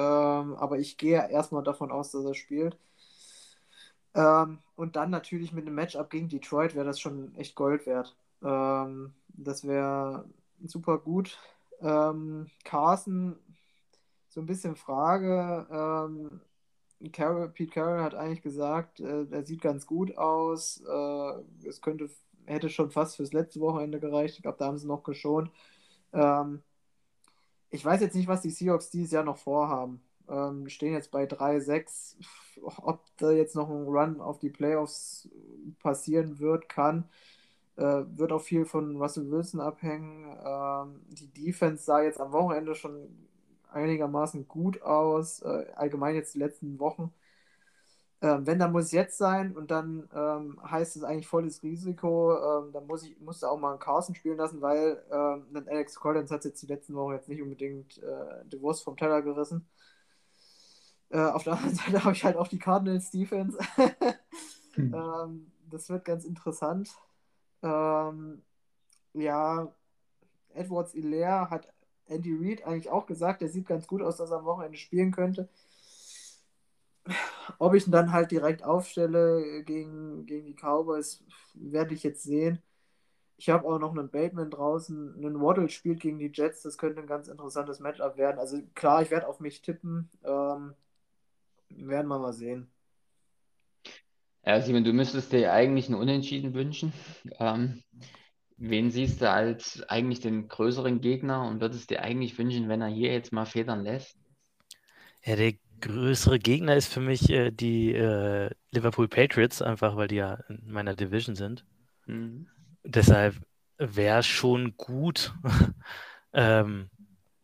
aber ich gehe erstmal davon aus, dass er spielt. Ähm, und dann natürlich mit einem Matchup gegen Detroit wäre das schon echt Gold wert. Ähm, das wäre super gut. Ähm, Carson so ein bisschen Frage. Ähm, Carroll, Pete Carroll hat eigentlich gesagt, äh, er sieht ganz gut aus. Äh, es könnte, hätte schon fast fürs letzte Wochenende gereicht. Ich glaube, da haben sie noch geschont. Ähm, ich weiß jetzt nicht, was die Seahawks dieses Jahr noch vorhaben. Ähm, stehen jetzt bei 3-6. Ob da jetzt noch ein Run auf die Playoffs passieren wird, kann. Äh, wird auch viel von Russell Wilson abhängen. Ähm, die Defense sah jetzt am Wochenende schon einigermaßen gut aus, äh, allgemein jetzt die letzten Wochen. Ähm, wenn, dann muss es jetzt sein und dann ähm, heißt es eigentlich volles Risiko. Ähm, dann muss ich musste auch mal einen Carson spielen lassen, weil ähm, Alex Collins hat jetzt die letzten Wochen jetzt nicht unbedingt äh, die Wurst vom Teller gerissen. Äh, auf der anderen Seite habe ich halt auch die Cardinals Defense. hm. ähm, das wird ganz interessant. Ähm, ja, Edwards Hilaire hat Andy Reid eigentlich auch gesagt, der sieht ganz gut aus, dass er am Wochenende spielen könnte. Ob ich ihn dann halt direkt aufstelle gegen, gegen die Cowboys, werde ich jetzt sehen. Ich habe auch noch einen Bateman draußen. Einen Waddle spielt gegen die Jets. Das könnte ein ganz interessantes Matchup werden. Also klar, ich werde auf mich tippen. Ähm, werden wir mal sehen. Ja, Simon, du müsstest dir eigentlich einen Unentschieden wünschen. Ähm, Wen siehst du als eigentlich den größeren Gegner und würdest dir eigentlich wünschen, wenn er hier jetzt mal federn lässt? Ja, der größere Gegner ist für mich äh, die äh, Liverpool Patriots, einfach weil die ja in meiner Division sind. Mhm. Deshalb wäre es schon gut, ähm,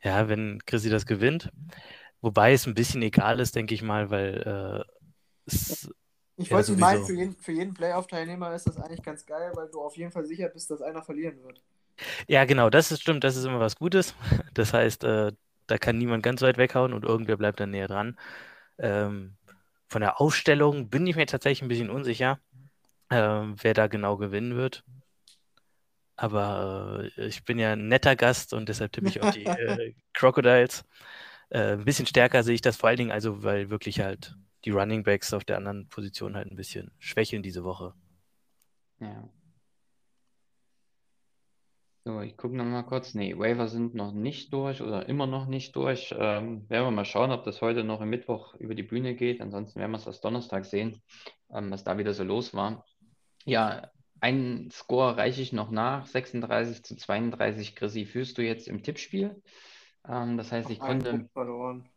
ja, wenn Chrissy das gewinnt. Wobei es ein bisschen egal ist, denke ich mal, weil äh, es ich wollte ja, meinen, für jeden, für jeden Playoff-Teilnehmer ist das eigentlich ganz geil, weil du auf jeden Fall sicher bist, dass einer verlieren wird. Ja, genau, das ist stimmt, das ist immer was Gutes. Das heißt, äh, da kann niemand ganz weit weghauen und irgendwer bleibt dann näher dran. Ähm, von der Aufstellung bin ich mir tatsächlich ein bisschen unsicher, äh, wer da genau gewinnen wird. Aber äh, ich bin ja ein netter Gast und deshalb tippe ich auf die äh, Crocodiles. Äh, ein bisschen stärker sehe ich das vor allen Dingen, also weil wirklich halt die Running Backs auf der anderen Position halt ein bisschen schwächeln diese Woche. Ja. So, ich gucke nochmal kurz. Nee, Waiver sind noch nicht durch oder immer noch nicht durch. Ähm, werden wir mal schauen, ob das heute noch im Mittwoch über die Bühne geht. Ansonsten werden wir es erst Donnerstag sehen, ähm, was da wieder so los war. Ja, einen Score reiche ich noch nach. 36 zu 32. Chrissy, führst du jetzt im Tippspiel? Ähm, das heißt, ich konnte,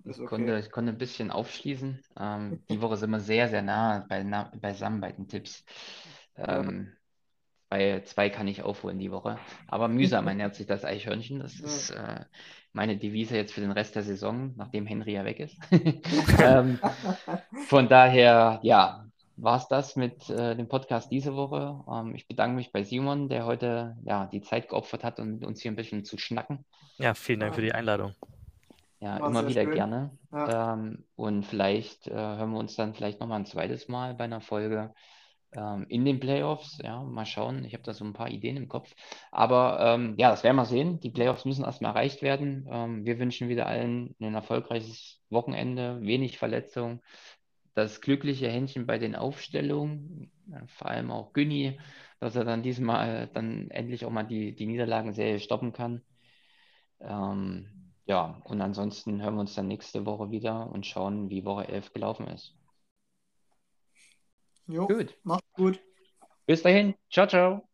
ich, okay. konnte, ich konnte ein bisschen aufschließen. Ähm, die Woche sind wir sehr, sehr nah bei, na, beisammen bei den Tipps. Ähm, bei zwei kann ich aufholen die Woche. Aber mühsam ernährt sich das Eichhörnchen. Das ist äh, meine Devise jetzt für den Rest der Saison, nachdem Henry ja weg ist. ähm, von daher, ja, war es das mit äh, dem Podcast diese Woche. Ähm, ich bedanke mich bei Simon, der heute ja, die Zeit geopfert hat, um mit uns hier ein bisschen zu schnacken. Ja, vielen Dank für die Einladung. Ja, War immer wieder schön. gerne. Ja. Ähm, und vielleicht äh, hören wir uns dann vielleicht nochmal ein zweites Mal bei einer Folge ähm, in den Playoffs. Ja, mal schauen. Ich habe da so ein paar Ideen im Kopf. Aber ähm, ja, das werden wir sehen. Die Playoffs müssen erstmal erreicht werden. Ähm, wir wünschen wieder allen ein erfolgreiches Wochenende, wenig Verletzung, das glückliche Händchen bei den Aufstellungen, vor allem auch Günni, dass er dann diesmal dann endlich auch mal die, die Niederlagenserie stoppen kann. Ähm, ja, und ansonsten hören wir uns dann nächste Woche wieder und schauen, wie Woche 11 gelaufen ist. Jo, Gut, macht's gut. bis dahin. Ciao, ciao.